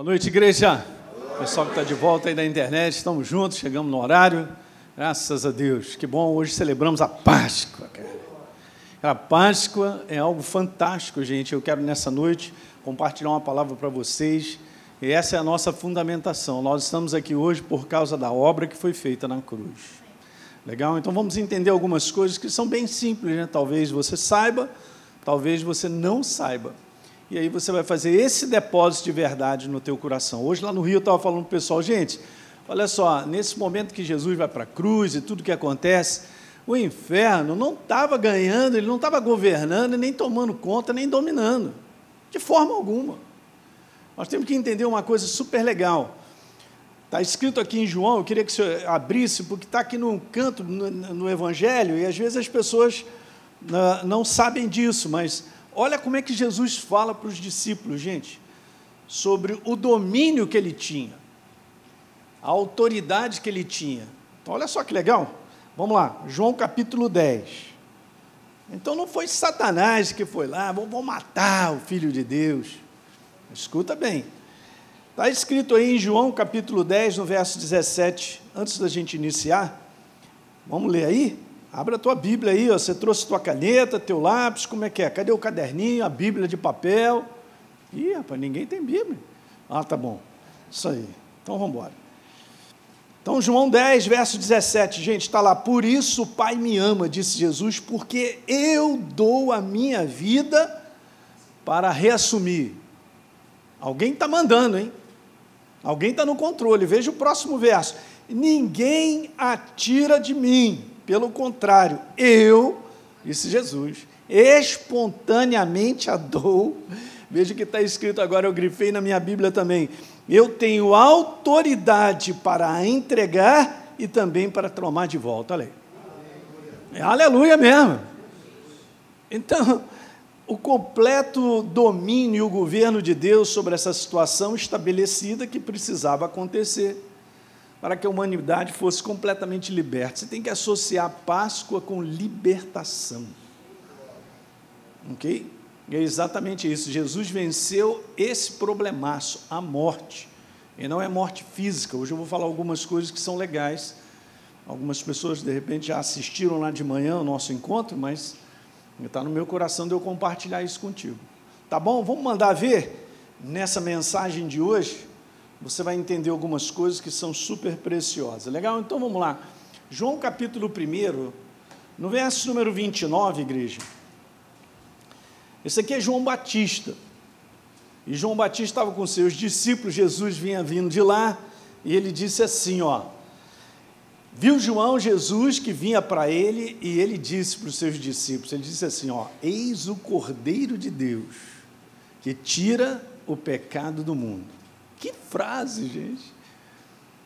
Boa noite, igreja. Pessoal que está de volta aí da internet, estamos juntos, chegamos no horário. Graças a Deus. Que bom, hoje celebramos a Páscoa, cara. A Páscoa é algo fantástico, gente. Eu quero nessa noite compartilhar uma palavra para vocês. E essa é a nossa fundamentação. Nós estamos aqui hoje por causa da obra que foi feita na cruz. Legal? Então vamos entender algumas coisas que são bem simples, né? Talvez você saiba, talvez você não saiba. E aí você vai fazer esse depósito de verdade no teu coração. Hoje lá no Rio eu estava falando para o pessoal, gente, olha só, nesse momento que Jesus vai para a cruz e tudo que acontece, o inferno não estava ganhando, ele não estava governando, nem tomando conta, nem dominando. De forma alguma. Nós temos que entender uma coisa super legal. Está escrito aqui em João, eu queria que você abrisse, porque está aqui num canto no, no Evangelho, e às vezes as pessoas não, não sabem disso, mas Olha como é que Jesus fala para os discípulos, gente, sobre o domínio que ele tinha, a autoridade que ele tinha. Então, olha só que legal. Vamos lá, João capítulo 10. Então não foi Satanás que foi lá, vou matar o Filho de Deus. Escuta bem. Está escrito aí em João capítulo 10, no verso 17, antes da gente iniciar. Vamos ler aí? Abra a tua Bíblia aí, ó. você trouxe tua caneta, teu lápis, como é que é? Cadê o caderninho, a Bíblia de papel? Ih, rapaz, ninguém tem Bíblia. Ah, tá bom. Isso aí. Então vamos embora. Então, João 10, verso 17, gente, está lá. Por isso o Pai me ama, disse Jesus, porque eu dou a minha vida para reassumir. Alguém está mandando, hein? Alguém está no controle. Veja o próximo verso. Ninguém atira de mim pelo contrário, eu, disse Jesus, espontaneamente a dou. Veja que está escrito agora, eu grifei na minha Bíblia também. Eu tenho autoridade para entregar e também para tomar de volta. Olha aí. É aleluia mesmo. Então, o completo domínio e o governo de Deus sobre essa situação estabelecida que precisava acontecer para que a humanidade fosse completamente liberta. Você tem que associar Páscoa com libertação. Ok? E é exatamente isso. Jesus venceu esse problemaço, a morte. E não é morte física. Hoje eu vou falar algumas coisas que são legais. Algumas pessoas, de repente, já assistiram lá de manhã o nosso encontro, mas está no meu coração de eu compartilhar isso contigo. Tá bom? Vamos mandar ver nessa mensagem de hoje você vai entender algumas coisas que são super preciosas. Legal? Então vamos lá. João capítulo 1, no verso número 29, igreja. Esse aqui é João Batista. E João Batista estava com seus discípulos, Jesus vinha vindo de lá, e ele disse assim, ó: Viu João Jesus que vinha para ele, e ele disse para os seus discípulos, ele disse assim, ó: Eis o Cordeiro de Deus, que tira o pecado do mundo. Que frase, gente!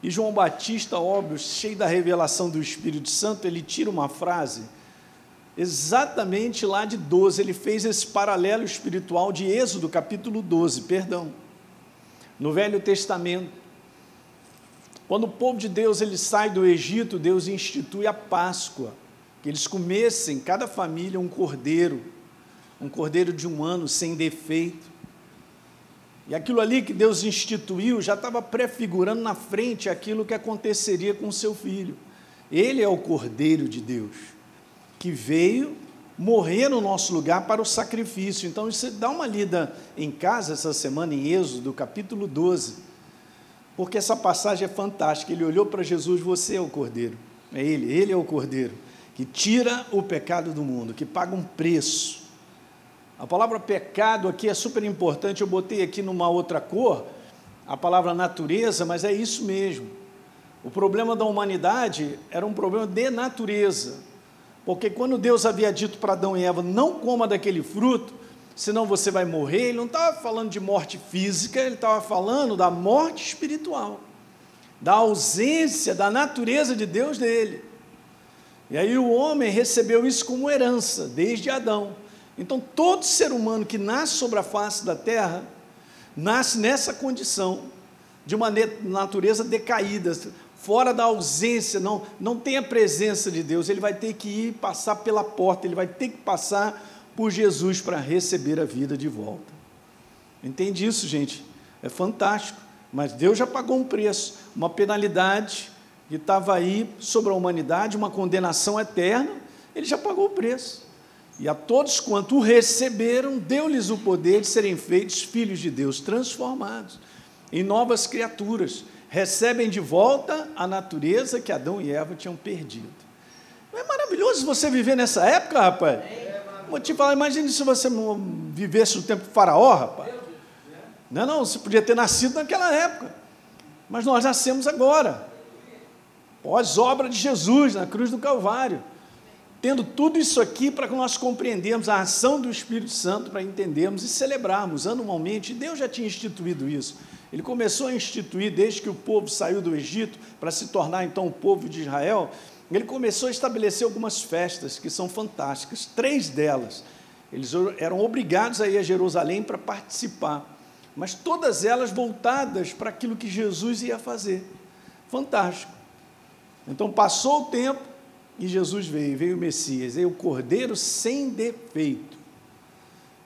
E João Batista, óbvio, cheio da revelação do Espírito Santo, ele tira uma frase exatamente lá de 12. Ele fez esse paralelo espiritual de Êxodo, capítulo 12, perdão. No Velho Testamento, quando o povo de Deus ele sai do Egito, Deus institui a Páscoa, que eles comessem, cada família, um cordeiro, um cordeiro de um ano sem defeito. E aquilo ali que Deus instituiu já estava prefigurando na frente aquilo que aconteceria com seu filho. Ele é o Cordeiro de Deus, que veio morrer no nosso lugar para o sacrifício. Então, você dá uma lida em casa essa semana, em Êxodo, capítulo 12, porque essa passagem é fantástica. Ele olhou para Jesus: Você é o Cordeiro. É Ele, Ele é o Cordeiro, que tira o pecado do mundo, que paga um preço a palavra pecado aqui é super importante, eu botei aqui numa outra cor a palavra natureza, mas é isso mesmo. O problema da humanidade era um problema de natureza. Porque quando Deus havia dito para Adão e Eva, não coma daquele fruto, senão você vai morrer, ele não estava falando de morte física, ele estava falando da morte espiritual, da ausência da natureza de Deus dele. E aí o homem recebeu isso como herança, desde Adão. Então, todo ser humano que nasce sobre a face da terra, nasce nessa condição, de uma natureza decaída, fora da ausência, não, não tem a presença de Deus, ele vai ter que ir passar pela porta, ele vai ter que passar por Jesus para receber a vida de volta. Entende isso, gente? É fantástico. Mas Deus já pagou um preço, uma penalidade que estava aí sobre a humanidade, uma condenação eterna, ele já pagou o preço. E a todos quanto o receberam, deu-lhes o poder de serem feitos filhos de Deus, transformados em novas criaturas, recebem de volta a natureza que Adão e Eva tinham perdido. Não é maravilhoso você viver nessa época, rapaz? Vou te falar, imagine se você vivesse no tempo do faraó, rapaz. Não, não, você podia ter nascido naquela época. Mas nós nascemos agora. Pós-obra de Jesus na cruz do Calvário tendo tudo isso aqui para que nós compreendemos a ação do Espírito Santo, para entendermos e celebrarmos anualmente. Deus já tinha instituído isso. Ele começou a instituir desde que o povo saiu do Egito para se tornar então o povo de Israel. Ele começou a estabelecer algumas festas que são fantásticas, três delas. Eles eram obrigados a ir a Jerusalém para participar, mas todas elas voltadas para aquilo que Jesus ia fazer. Fantástico. Então passou o tempo, e Jesus veio, veio o Messias, veio o Cordeiro sem defeito.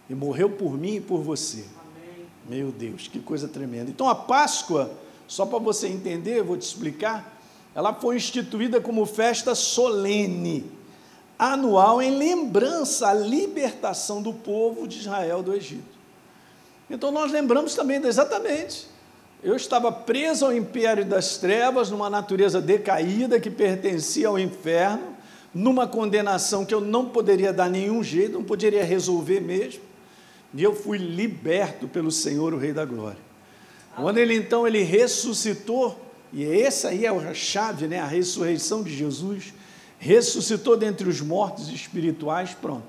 E morreu por mim e por você. Amém. Meu Deus, que coisa tremenda. Então a Páscoa, só para você entender, eu vou te explicar, ela foi instituída como festa solene, anual, em lembrança à libertação do povo de Israel do Egito. Então nós lembramos também exatamente eu estava preso ao império das trevas, numa natureza decaída que pertencia ao inferno, numa condenação que eu não poderia dar nenhum jeito, não poderia resolver mesmo. E eu fui liberto pelo Senhor, o Rei da Glória. Quando ele então ele ressuscitou, e essa aí é a chave, né, a ressurreição de Jesus, ressuscitou dentre os mortos espirituais, pronto.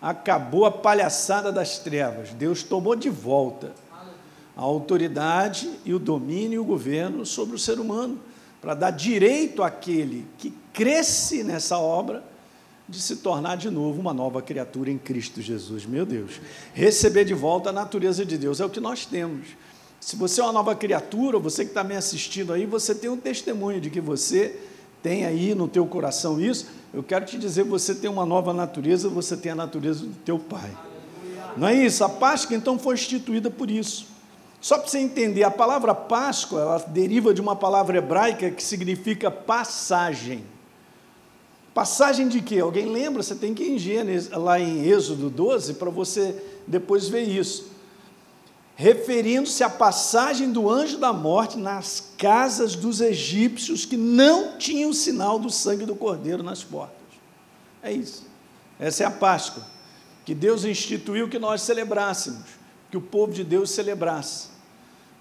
Acabou a palhaçada das trevas. Deus tomou de volta a autoridade e o domínio e o governo sobre o ser humano, para dar direito àquele que cresce nessa obra de se tornar de novo uma nova criatura em Cristo Jesus. Meu Deus, receber de volta a natureza de Deus é o que nós temos. Se você é uma nova criatura, você que está me assistindo aí, você tem um testemunho de que você tem aí no teu coração isso. Eu quero te dizer, você tem uma nova natureza, você tem a natureza do teu Pai. Não é isso? A Páscoa então foi instituída por isso. Só para você entender, a palavra Páscoa, ela deriva de uma palavra hebraica que significa passagem. Passagem de quê? Alguém lembra? Você tem que ir em Gênesis, lá em Êxodo 12 para você depois ver isso. Referindo-se à passagem do anjo da morte nas casas dos egípcios que não tinham sinal do sangue do cordeiro nas portas. É isso. Essa é a Páscoa que Deus instituiu que nós celebrássemos, que o povo de Deus celebrasse.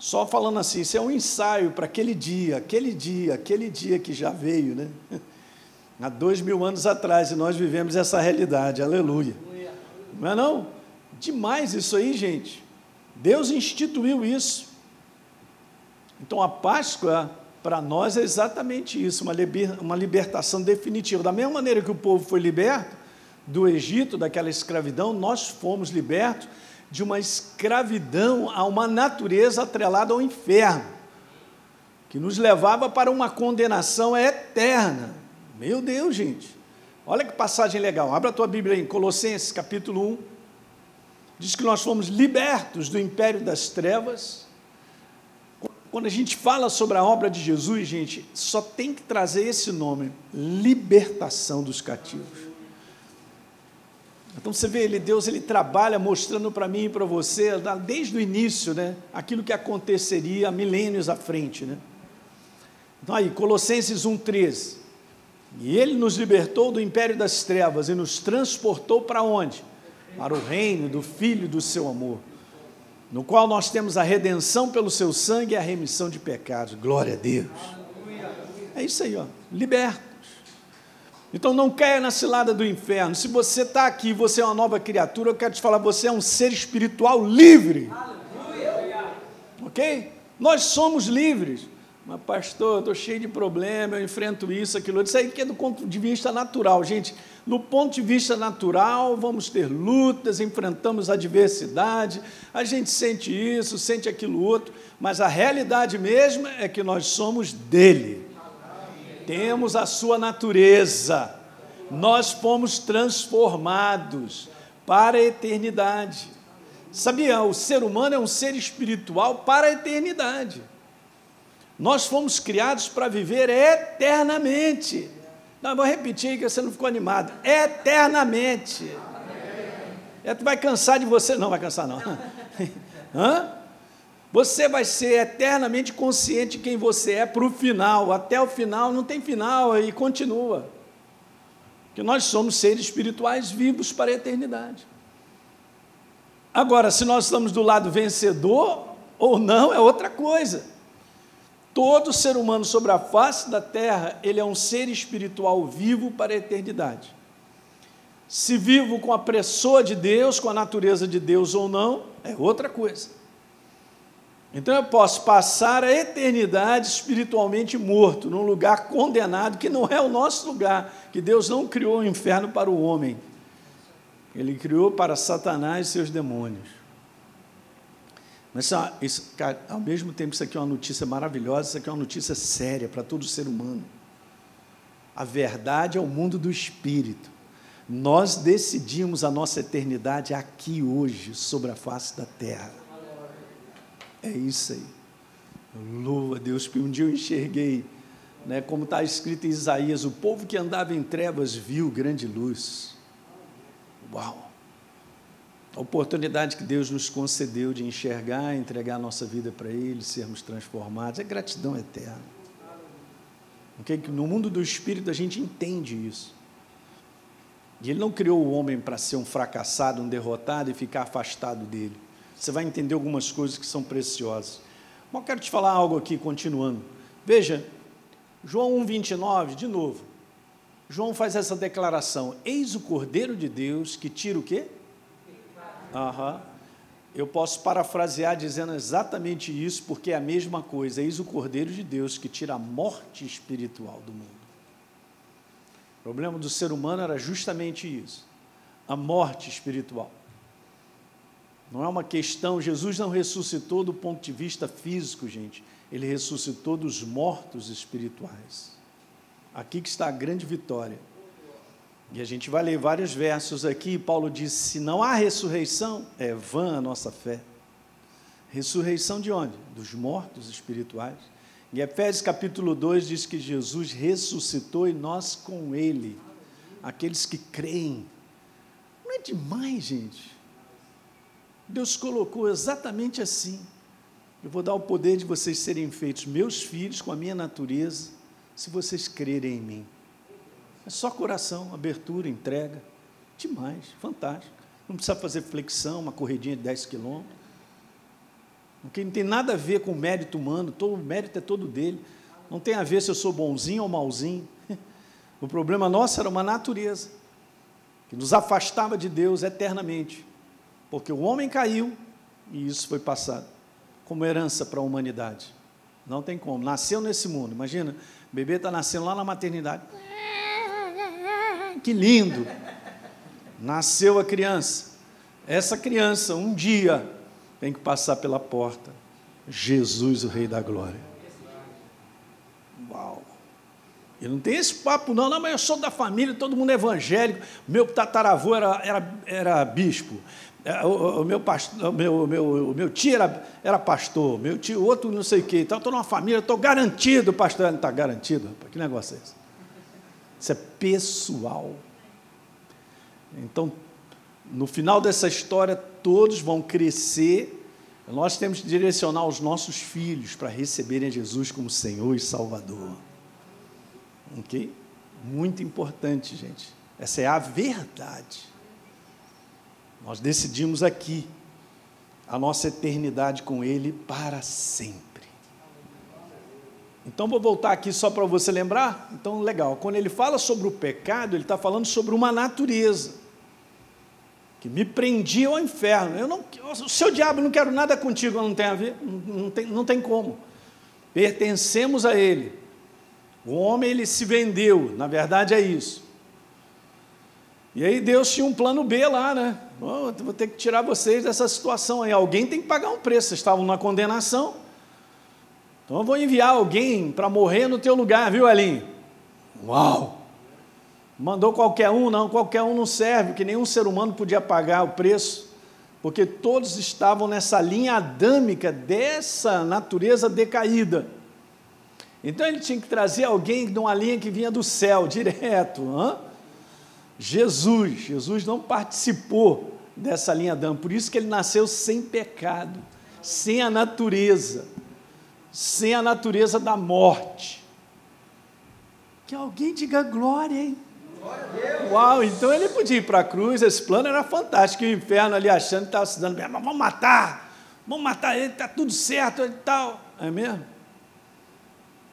Só falando assim, isso é um ensaio para aquele dia, aquele dia, aquele dia que já veio, né? Há dois mil anos atrás, e nós vivemos essa realidade, aleluia. Não é não? Demais isso aí, gente. Deus instituiu isso. Então a Páscoa, para nós, é exatamente isso, uma, liber, uma libertação definitiva. Da mesma maneira que o povo foi liberto do Egito, daquela escravidão, nós fomos libertos de uma escravidão a uma natureza atrelada ao inferno, que nos levava para uma condenação eterna. Meu Deus, gente. Olha que passagem legal. Abra a tua Bíblia em Colossenses, capítulo 1. Diz que nós fomos libertos do império das trevas. Quando a gente fala sobre a obra de Jesus, gente, só tem que trazer esse nome: libertação dos cativos. Então você vê, ele, Deus ele trabalha mostrando para mim e para você, desde o início, né, aquilo que aconteceria milênios à frente. Né? Então aí, Colossenses 1,13. E ele nos libertou do império das trevas e nos transportou para onde? Para o reino do Filho do seu amor, no qual nós temos a redenção pelo seu sangue e a remissão de pecados. Glória a Deus. É isso aí, ó. Liberto. Então não caia na cilada do inferno. Se você está aqui, você é uma nova criatura, eu quero te falar, você é um ser espiritual livre. Aleluia. Ok? Nós somos livres. Mas, pastor, eu estou cheio de problema, eu enfrento isso, aquilo. Isso aí que é do ponto de vista natural, gente. No ponto de vista natural, vamos ter lutas, enfrentamos adversidade, a gente sente isso, sente aquilo outro, mas a realidade mesmo é que nós somos dele temos a sua natureza, nós fomos transformados para a eternidade. Sabia? O ser humano é um ser espiritual para a eternidade. Nós fomos criados para viver eternamente. Não, vou repetir que você não ficou animado. Eternamente. É, tu vai cansar de você. Não, vai cansar não. Hã? Você vai ser eternamente consciente de quem você é para o final. Até o final, não tem final e continua. Que nós somos seres espirituais vivos para a eternidade. Agora, se nós estamos do lado vencedor ou não, é outra coisa. Todo ser humano sobre a face da terra, ele é um ser espiritual vivo para a eternidade. Se vivo com a pessoa de Deus, com a natureza de Deus ou não, é outra coisa. Então eu posso passar a eternidade espiritualmente morto, num lugar condenado, que não é o nosso lugar, que Deus não criou o inferno para o homem. Ele criou para Satanás e seus demônios. Mas isso, cara, ao mesmo tempo, isso aqui é uma notícia maravilhosa, isso aqui é uma notícia séria para todo ser humano. A verdade é o mundo do espírito. Nós decidimos a nossa eternidade aqui hoje, sobre a face da terra. É isso aí. Louva a Deus, porque um dia eu enxerguei, né, como está escrito em Isaías: o povo que andava em trevas viu grande luz. Uau! A oportunidade que Deus nos concedeu de enxergar, entregar a nossa vida para Ele, sermos transformados, é gratidão eterna. Okay? No mundo do Espírito a gente entende isso. E Ele não criou o homem para ser um fracassado, um derrotado e ficar afastado dele. Você vai entender algumas coisas que são preciosas. Mas eu quero te falar algo aqui, continuando. Veja, João 1,29, de novo. João faz essa declaração: Eis o Cordeiro de Deus que tira o quê? Aham. Eu posso parafrasear dizendo exatamente isso, porque é a mesma coisa. Eis o Cordeiro de Deus que tira a morte espiritual do mundo. O problema do ser humano era justamente isso: a morte espiritual. Não é uma questão, Jesus não ressuscitou do ponto de vista físico, gente. Ele ressuscitou dos mortos espirituais. Aqui que está a grande vitória. E a gente vai ler vários versos aqui. Paulo diz: se não há ressurreição, é vã a nossa fé. Ressurreição de onde? Dos mortos espirituais. Em Efésios capítulo 2 diz que Jesus ressuscitou e nós com ele, aqueles que creem. Não é demais, gente? Deus colocou exatamente assim. Eu vou dar o poder de vocês serem feitos meus filhos com a minha natureza se vocês crerem em mim. É só coração, abertura, entrega. Demais, fantástico. Não precisa fazer flexão, uma corridinha de 10 quilômetros. Porque não tem nada a ver com o mérito humano, todo, o mérito é todo dele. Não tem a ver se eu sou bonzinho ou malzinho. O problema nosso era uma natureza que nos afastava de Deus eternamente. Porque o homem caiu e isso foi passado como herança para a humanidade. Não tem como. Nasceu nesse mundo. Imagina, o bebê está nascendo lá na maternidade. Que lindo! Nasceu a criança. Essa criança, um dia, tem que passar pela porta. Jesus, o Rei da Glória. Uau! E não tem esse papo, não, não, mas eu sou da família, todo mundo é evangélico. Meu tataravô era, era, era bispo. É, o, meu, pastor, o, meu, meu, meu tio era, era pastor, meu tio, outro não sei o quê. Então, estou numa família, estou garantido, pastor. Não está garantido? Rapaz, que negócio é esse? Isso é pessoal. Então, no final dessa história, todos vão crescer. Nós temos que direcionar os nossos filhos para receberem Jesus como Senhor e Salvador. Ok? Muito importante, gente. Essa é a verdade. Nós decidimos aqui a nossa eternidade com Ele para sempre. Então, vou voltar aqui só para você lembrar. Então, legal. Quando ele fala sobre o pecado, ele está falando sobre uma natureza que me prendia ao inferno. Eu não, o seu diabo, não quero nada contigo, não tem a ver, não, tem, não tem como. Pertencemos a ele. O homem ele se vendeu, na verdade é isso. E aí Deus tinha um plano B lá, né? Oh, vou ter que tirar vocês dessa situação aí. Alguém tem que pagar um preço. Vocês estavam na condenação. Então eu vou enviar alguém para morrer no teu lugar, viu, Elinho? Uau! Mandou qualquer um, não, qualquer um não serve, que nenhum ser humano podia pagar o preço porque todos estavam nessa linha adâmica dessa natureza decaída. Então ele tinha que trazer alguém de uma linha que vinha do céu, direto. Jesus, Jesus não participou dessa linha Adão, por isso que ele nasceu sem pecado, sem a natureza, sem a natureza da morte. Que alguém diga glória, hein? Uau, então ele podia ir para a cruz, esse plano era fantástico, o inferno ali achando que estava se dando bem, mas vamos matar, vamos matar ele, está tudo certo e tal. É mesmo?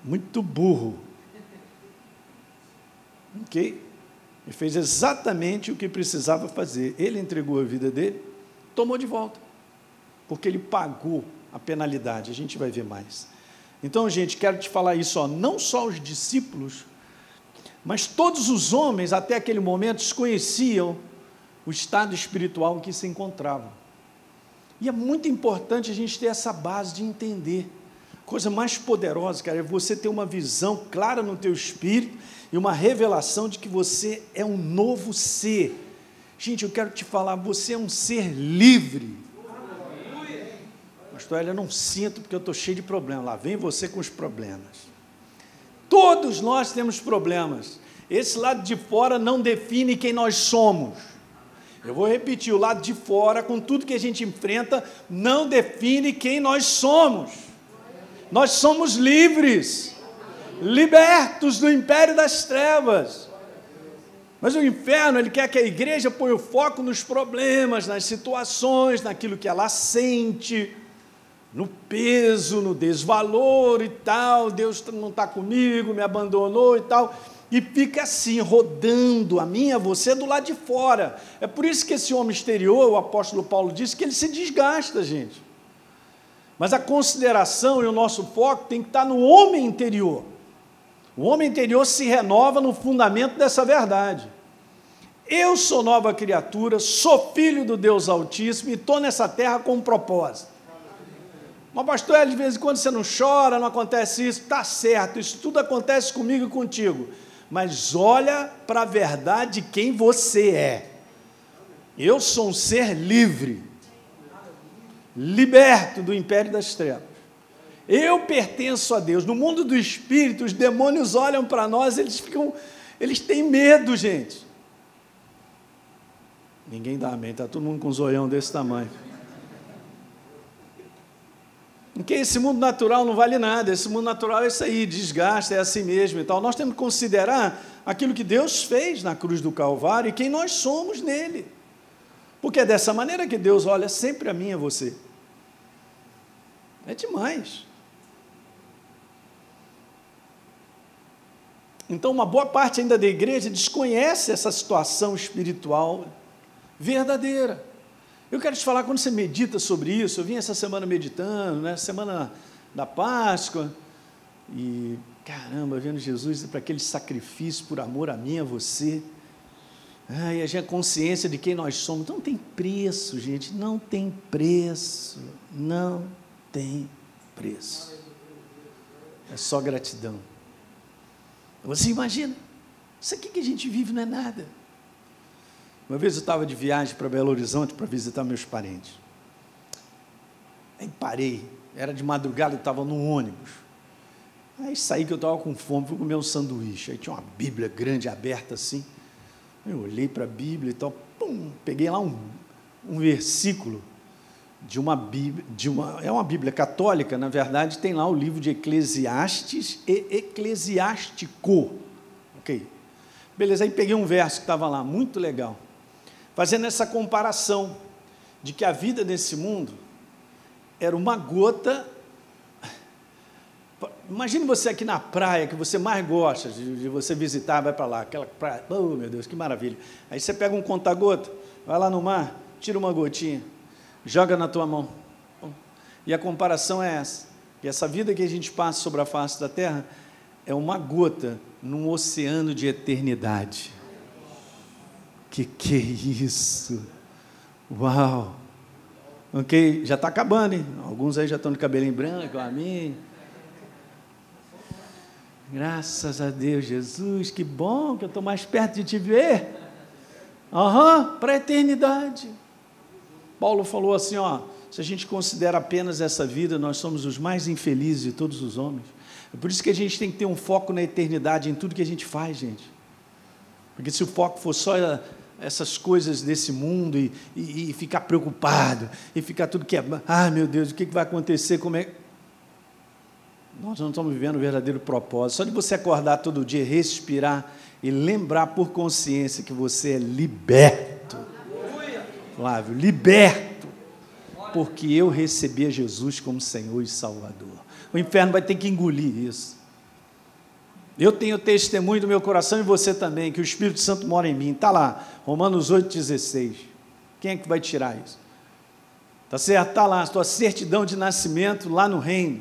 Muito burro. Ok? Fez exatamente o que precisava fazer. Ele entregou a vida dele, tomou de volta, porque ele pagou a penalidade. A gente vai ver mais. Então, gente, quero te falar isso, ó, não só os discípulos, mas todos os homens até aquele momento desconheciam o estado espiritual em que se encontravam. E é muito importante a gente ter essa base de entender. Coisa mais poderosa, cara, é você ter uma visão clara no teu espírito e uma revelação de que você é um novo ser. Gente, eu quero te falar, você é um ser livre. Pastor, eu não sinto porque eu estou cheio de problemas. Lá vem você com os problemas. Todos nós temos problemas. Esse lado de fora não define quem nós somos. Eu vou repetir: o lado de fora, com tudo que a gente enfrenta, não define quem nós somos. Nós somos livres libertos do império das trevas. Mas o inferno, ele quer que a igreja ponha o foco nos problemas, nas situações, naquilo que ela sente, no peso, no desvalor e tal. Deus não está comigo, me abandonou e tal. E fica assim, rodando a minha, você do lado de fora. É por isso que esse homem exterior, o apóstolo Paulo disse, que ele se desgasta, gente. Mas a consideração e o nosso foco tem que estar no homem interior. O homem interior se renova no fundamento dessa verdade. Eu sou nova criatura, sou filho do Deus Altíssimo e estou nessa terra com um propósito. Mas, pastor, de vez em quando você não chora, não acontece isso, está certo, isso tudo acontece comigo e contigo. Mas olha para a verdade de quem você é. Eu sou um ser livre, liberto do império das trevas. Eu pertenço a Deus. No mundo do espírito, os demônios olham para nós, eles ficam, eles têm medo, gente. Ninguém dá amém, está todo mundo com um zoião desse tamanho. Porque esse mundo natural não vale nada, esse mundo natural é isso aí, desgasta, é assim mesmo e tal. Nós temos que considerar aquilo que Deus fez na cruz do Calvário e quem nós somos nele. Porque é dessa maneira que Deus olha sempre a mim e a você. É demais. Então, uma boa parte ainda da igreja desconhece essa situação espiritual verdadeira. Eu quero te falar, quando você medita sobre isso, eu vim essa semana meditando, né, semana da Páscoa, e caramba, vendo Jesus para aquele sacrifício por amor a mim, a você. Ai, a gente a consciência de quem nós somos. Então não tem preço, gente, não tem preço, não tem preço. É só gratidão. Você imagina? Isso aqui que a gente vive não é nada. Uma vez eu estava de viagem para Belo Horizonte para visitar meus parentes. Aí parei, era de madrugada, eu estava no ônibus. Aí saí que eu estava com fome, fui comer um sanduíche. Aí tinha uma Bíblia grande aberta assim. Eu olhei para a Bíblia e tal, pum, peguei lá um, um versículo de uma Bíblia, de uma, é uma Bíblia católica, na verdade, tem lá o livro de Eclesiastes e Eclesiástico. Ok. Beleza, aí peguei um verso que estava lá, muito legal, fazendo essa comparação de que a vida nesse mundo era uma gota. Imagine você aqui na praia que você mais gosta de, de você visitar, vai para lá, aquela praia, oh meu Deus, que maravilha. Aí você pega um conta-gota, vai lá no mar, tira uma gotinha joga na tua mão. E a comparação é essa. E essa vida que a gente passa sobre a face da terra é uma gota num oceano de eternidade. Que que é isso? Uau! Ok, já está acabando, hein? Alguns aí já estão de cabelinho branco, a mim. Graças a Deus, Jesus, que bom que eu estou mais perto de te ver. Aham, uhum, para a eternidade. Paulo falou assim: ó, se a gente considera apenas essa vida, nós somos os mais infelizes de todos os homens. É por isso que a gente tem que ter um foco na eternidade em tudo que a gente faz, gente. Porque se o foco for só essas coisas desse mundo e, e, e ficar preocupado e ficar tudo que é, ah, meu Deus, o que vai acontecer? Como é? Nós não estamos vivendo o verdadeiro propósito. Só de você acordar todo dia, respirar e lembrar por consciência que você é liberto. Flávio, liberto. Porque eu recebi a Jesus como Senhor e Salvador. O inferno vai ter que engolir isso. Eu tenho testemunho do meu coração e você também, que o Espírito Santo mora em mim. Está lá, Romanos 8,16. Quem é que vai tirar isso? Está certo? Está lá, a tua certidão de nascimento lá no reino.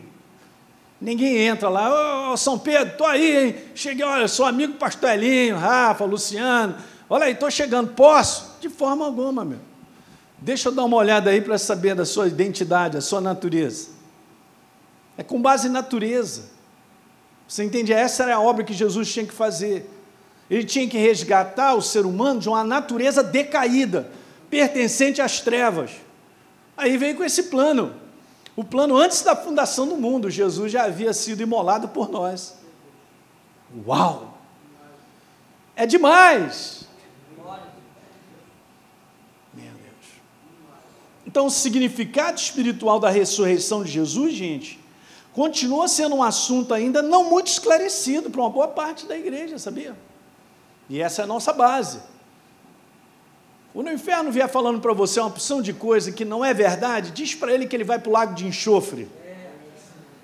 Ninguém entra lá, ô oh, São Pedro, estou aí, hein? Cheguei, olha, sou amigo do pastor Elinho, Rafa, Luciano. Olha aí, estou chegando, posso? De forma alguma, meu. Deixa eu dar uma olhada aí para saber da sua identidade, da sua natureza. É com base em natureza. Você entende? Essa era a obra que Jesus tinha que fazer. Ele tinha que resgatar o ser humano de uma natureza decaída, pertencente às trevas. Aí veio com esse plano. O plano antes da fundação do mundo, Jesus já havia sido imolado por nós. Uau! É demais! Meu Deus. Então, o significado espiritual da ressurreição de Jesus, gente, continua sendo um assunto ainda não muito esclarecido para uma boa parte da igreja, sabia? E essa é a nossa base. Quando o inferno vier falando para você uma opção de coisa que não é verdade, diz para ele que ele vai para o lago de enxofre.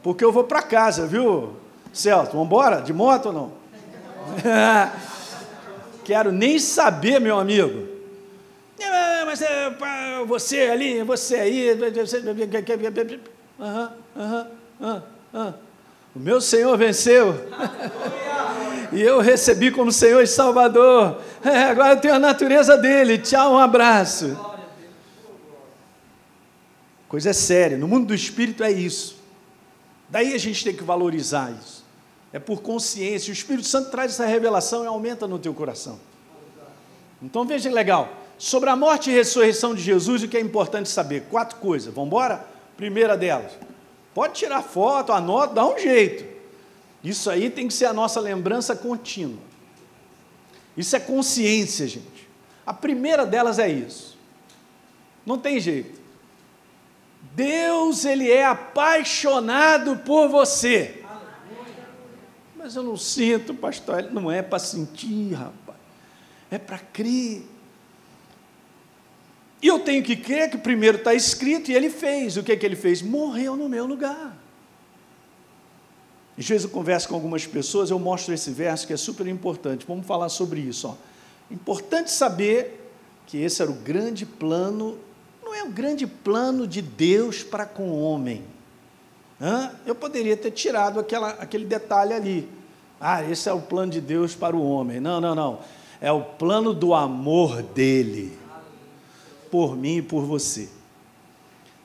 Porque eu vou para casa, viu, Celso? Vamos embora? De moto ou não? Quero nem saber, meu amigo. É, mas é, você ali, você aí. Ah. O meu Senhor venceu. e eu recebi como Senhor e Salvador. É, agora eu tenho a natureza dele. Tchau, um abraço. Coisa séria. No mundo do espírito é isso. Daí a gente tem que valorizar isso. É por consciência. O Espírito Santo traz essa revelação e aumenta no teu coração. Então veja que legal. Sobre a morte e ressurreição de Jesus, o que é importante saber? Quatro coisas. Vamos embora? Primeira delas Pode tirar foto, anota, dá um jeito. Isso aí tem que ser a nossa lembrança contínua. Isso é consciência, gente. A primeira delas é isso. Não tem jeito. Deus, Ele é apaixonado por você. Mas eu não sinto, pastor. Não é para sentir, rapaz. É para crer. E eu tenho que crer que primeiro está escrito e ele fez. O que, é que ele fez? Morreu no meu lugar. Às vezes eu converso com algumas pessoas, eu mostro esse verso que é super importante. Vamos falar sobre isso. Ó. Importante saber que esse era o grande plano, não é o grande plano de Deus para com o homem. Hã? Eu poderia ter tirado aquela, aquele detalhe ali. Ah, esse é o plano de Deus para o homem. Não, não, não. É o plano do amor dele por mim e por você.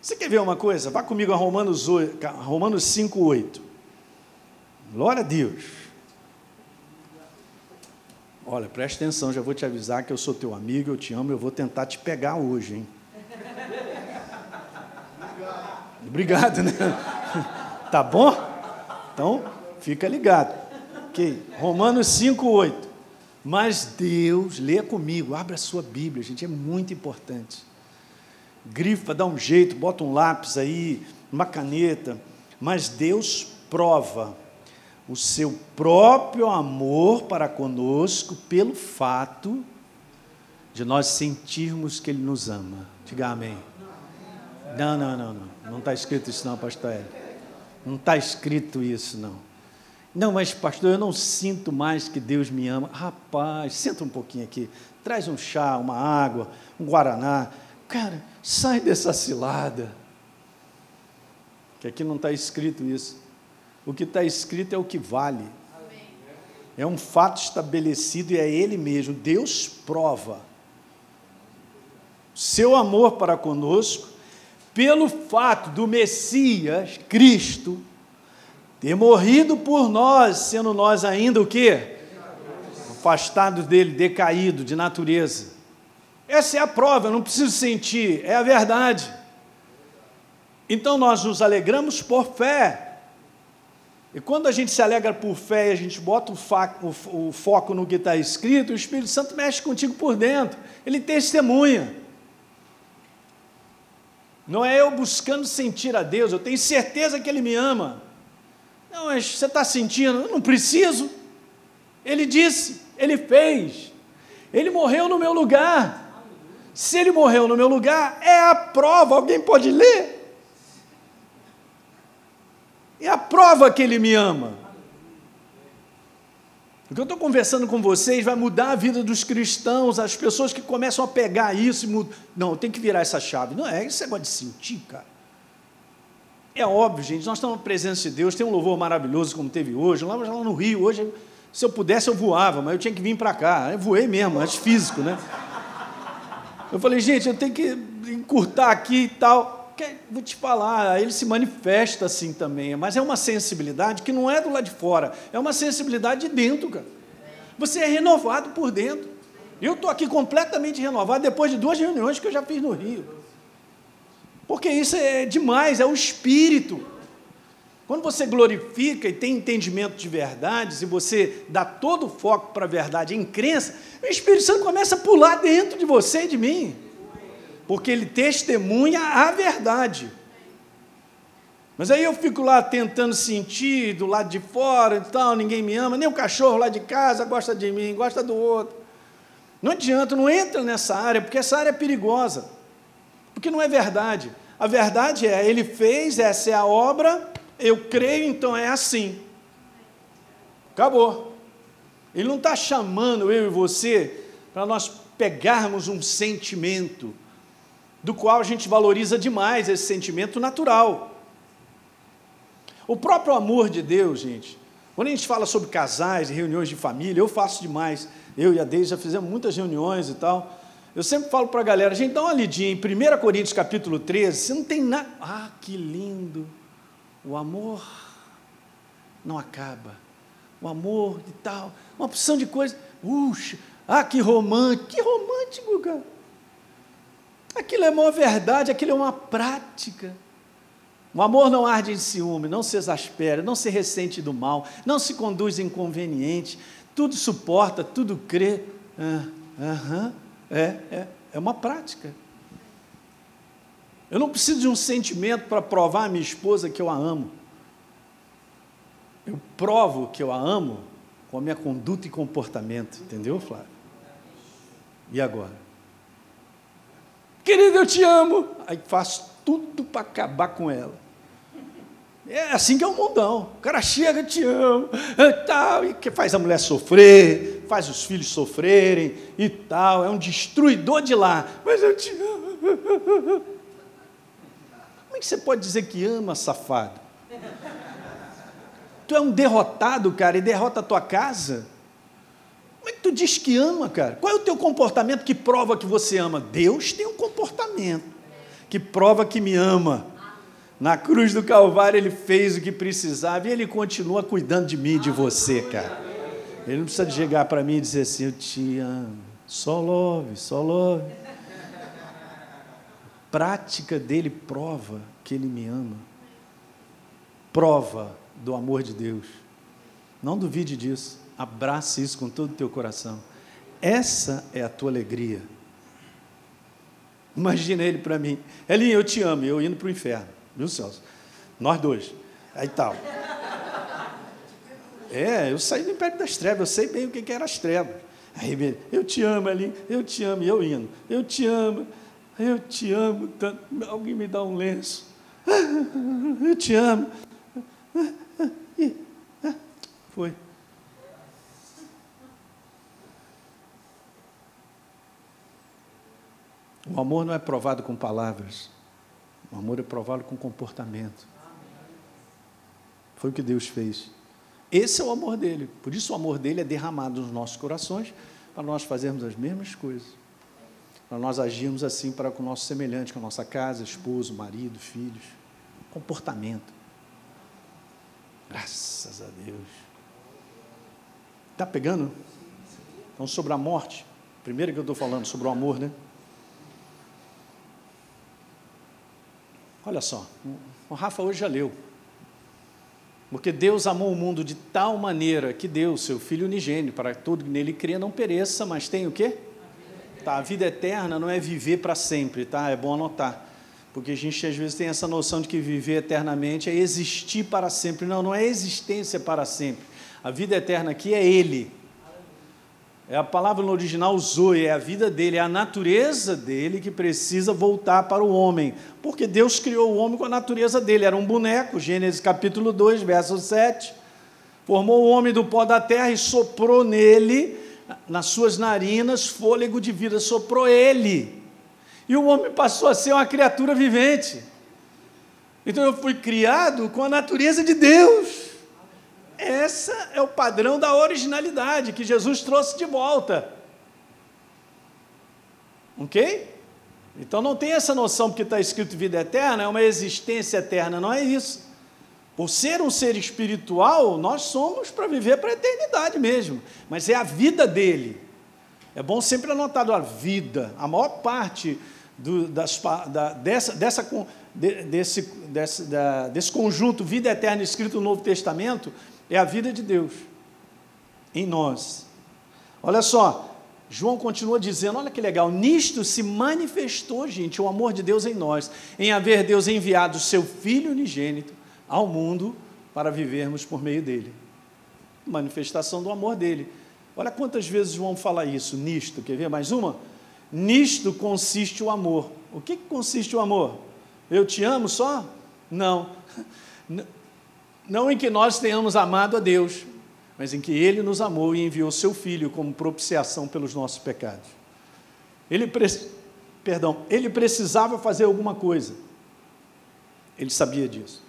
Você quer ver uma coisa? Vá comigo a Romanos, 8, Romanos 5, 8. Glória a Deus. Olha, preste atenção, já vou te avisar que eu sou teu amigo, eu te amo, eu vou tentar te pegar hoje, hein? Obrigado, né? Tá bom? Então, fica ligado. Ok, Romanos 5, 8. Mas Deus, leia comigo, abra a sua Bíblia, gente, é muito importante. Grifa, dá um jeito, bota um lápis aí, uma caneta. Mas Deus prova o seu próprio amor para conosco pelo fato de nós sentirmos que Ele nos ama. Diga amém. Não, não, não, não. Não está escrito isso não, pastor Hélio. Não está escrito isso não. Não, mas pastor, eu não sinto mais que Deus me ama. Rapaz, senta um pouquinho aqui. Traz um chá, uma água, um guaraná. Cara, sai dessa cilada. Que aqui não está escrito isso. O que está escrito é o que vale. É um fato estabelecido e é Ele mesmo. Deus prova seu amor para conosco pelo fato do Messias, Cristo, ter morrido por nós, sendo nós ainda o quê? Afastados dele, decaído de natureza. Essa é a prova, eu não preciso sentir, é a verdade. Então nós nos alegramos por fé. E quando a gente se alegra por fé e a gente bota o, o, o foco no que está escrito, o Espírito Santo mexe contigo por dentro, ele testemunha. Não é eu buscando sentir a Deus, eu tenho certeza que Ele me ama. Não, mas você está sentindo? Eu não preciso. Ele disse, Ele fez, Ele morreu no meu lugar. Se Ele morreu no meu lugar, é a prova. Alguém pode ler? É a prova que Ele me ama. O que eu estou conversando com vocês vai mudar a vida dos cristãos, as pessoas que começam a pegar isso e mudam. Não, tem que virar essa chave. Não é, isso é de sentir, cara. É óbvio, gente, nós estamos na presença de Deus, tem um louvor maravilhoso como teve hoje, lá, lá no Rio, hoje, se eu pudesse eu voava, mas eu tinha que vir para cá. Eu voei mesmo, antes físico, né? Eu falei, gente, eu tenho que encurtar aqui e tal vou te falar, ele se manifesta assim também, mas é uma sensibilidade que não é do lado de fora, é uma sensibilidade de dentro, cara. Você é renovado por dentro. Eu estou aqui completamente renovado depois de duas reuniões que eu já fiz no Rio. Porque isso é demais, é o espírito. Quando você glorifica e tem entendimento de verdades, e você dá todo o foco para a verdade em crença, o Espírito Santo começa a pular dentro de você e de mim porque ele testemunha a verdade. Mas aí eu fico lá tentando sentir do lado de fora e tal, ninguém me ama, nem o cachorro lá de casa gosta de mim, gosta do outro. Não adianta, não entra nessa área, porque essa área é perigosa. Porque não é verdade. A verdade é, ele fez, essa é a obra, eu creio, então é assim. Acabou. Ele não está chamando eu e você para nós pegarmos um sentimento, do qual a gente valoriza demais esse sentimento natural. O próprio amor de Deus, gente, quando a gente fala sobre casais e reuniões de família, eu faço demais. Eu e a Deise já fizemos muitas reuniões e tal. Eu sempre falo para a galera, gente, dá uma lidinha em 1 Coríntios capítulo 13, você não tem nada. Ah, que lindo! O amor não acaba. O amor e tal, uma opção de coisas. Puxa, ah, que romântico, que romântico, cara. Aquilo é uma verdade, aquilo é uma prática. O amor não arde em ciúme, não se exaspera, não se ressente do mal, não se conduz inconveniente, tudo suporta, tudo crê. Ah, aham, é, é, é uma prática. Eu não preciso de um sentimento para provar à minha esposa que eu a amo. Eu provo que eu a amo com a minha conduta e comportamento, entendeu, Flávio? E agora? Querida, eu te amo. Aí faz tudo para acabar com ela. É assim que é o mundão. O cara chega, te amo, tal, e que faz a mulher sofrer, faz os filhos sofrerem e tal. É um destruidor de lá. Mas eu te amo. Como é que você pode dizer que ama, safado? Tu é um derrotado, cara, e derrota a tua casa? Como é que tu diz que ama, cara? Qual é o teu comportamento que prova que você ama? Deus tem um comportamento que prova que me ama. Na cruz do Calvário ele fez o que precisava e ele continua cuidando de mim e de você, cara. Ele não precisa chegar para mim e dizer assim: Eu te amo. Só love, só love. Prática dele prova que ele me ama. Prova do amor de Deus. Não duvide disso. Abrace isso com todo o teu coração. Essa é a tua alegria. Imagina ele para mim. Elinho, eu te amo, eu indo para o inferno. Viu, Celso? Nós dois. Aí tal. É, eu saí do império das trevas, eu sei bem o que eram as trevas. Aí, eu te amo, Elinho, eu te amo, e eu indo. Eu te amo, eu te amo tanto. Alguém me dá um lenço. Eu te amo. Foi. O amor não é provado com palavras, o amor é provado com comportamento. Foi o que Deus fez. Esse é o amor dele. Por isso o amor dele é derramado nos nossos corações para nós fazermos as mesmas coisas. Para nós agirmos assim para com o nosso semelhante, com a nossa casa, esposo, marido, filhos. Comportamento. Graças a Deus. Está pegando? Então, sobre a morte, primeiro que eu estou falando, sobre o amor, né? Olha só, o Rafa hoje já leu porque Deus amou o mundo de tal maneira que deu o seu Filho unigênito para que todo que nele crê não pereça, mas tem o quê? Tá, a vida eterna não é viver para sempre, tá? É bom anotar. Porque a gente às vezes tem essa noção de que viver eternamente é existir para sempre. Não, não é existência para sempre. A vida eterna aqui é Ele. É a palavra no original zoe, é a vida dele, é a natureza dele que precisa voltar para o homem. Porque Deus criou o homem com a natureza dele, era um boneco, Gênesis capítulo 2, verso 7. Formou o homem do pó da terra e soprou nele, nas suas narinas, fôlego de vida, soprou ele. E o homem passou a ser uma criatura vivente. Então eu fui criado com a natureza de Deus. Essa é o padrão da originalidade que Jesus trouxe de volta. Ok? Então não tem essa noção porque está escrito vida eterna, é uma existência eterna, não é isso. Por ser um ser espiritual, nós somos para viver para a eternidade mesmo, mas é a vida dele. É bom sempre anotar a vida. A maior parte do, das, da, dessa, dessa, desse, desse, da, desse conjunto vida eterna escrito no Novo Testamento é a vida de Deus em nós. Olha só, João continua dizendo: olha que legal, nisto se manifestou, gente, o amor de Deus em nós, em haver Deus enviado o seu Filho unigênito ao mundo para vivermos por meio dele. Manifestação do amor dele. Olha quantas vezes João fala isso, nisto, quer ver mais uma? Nisto consiste o amor. O que, que consiste o amor? Eu te amo só? Não. Não em que nós tenhamos amado a Deus, mas em que Ele nos amou e enviou Seu Filho como propiciação pelos nossos pecados. Ele, perdão, ele precisava fazer alguma coisa. Ele sabia disso.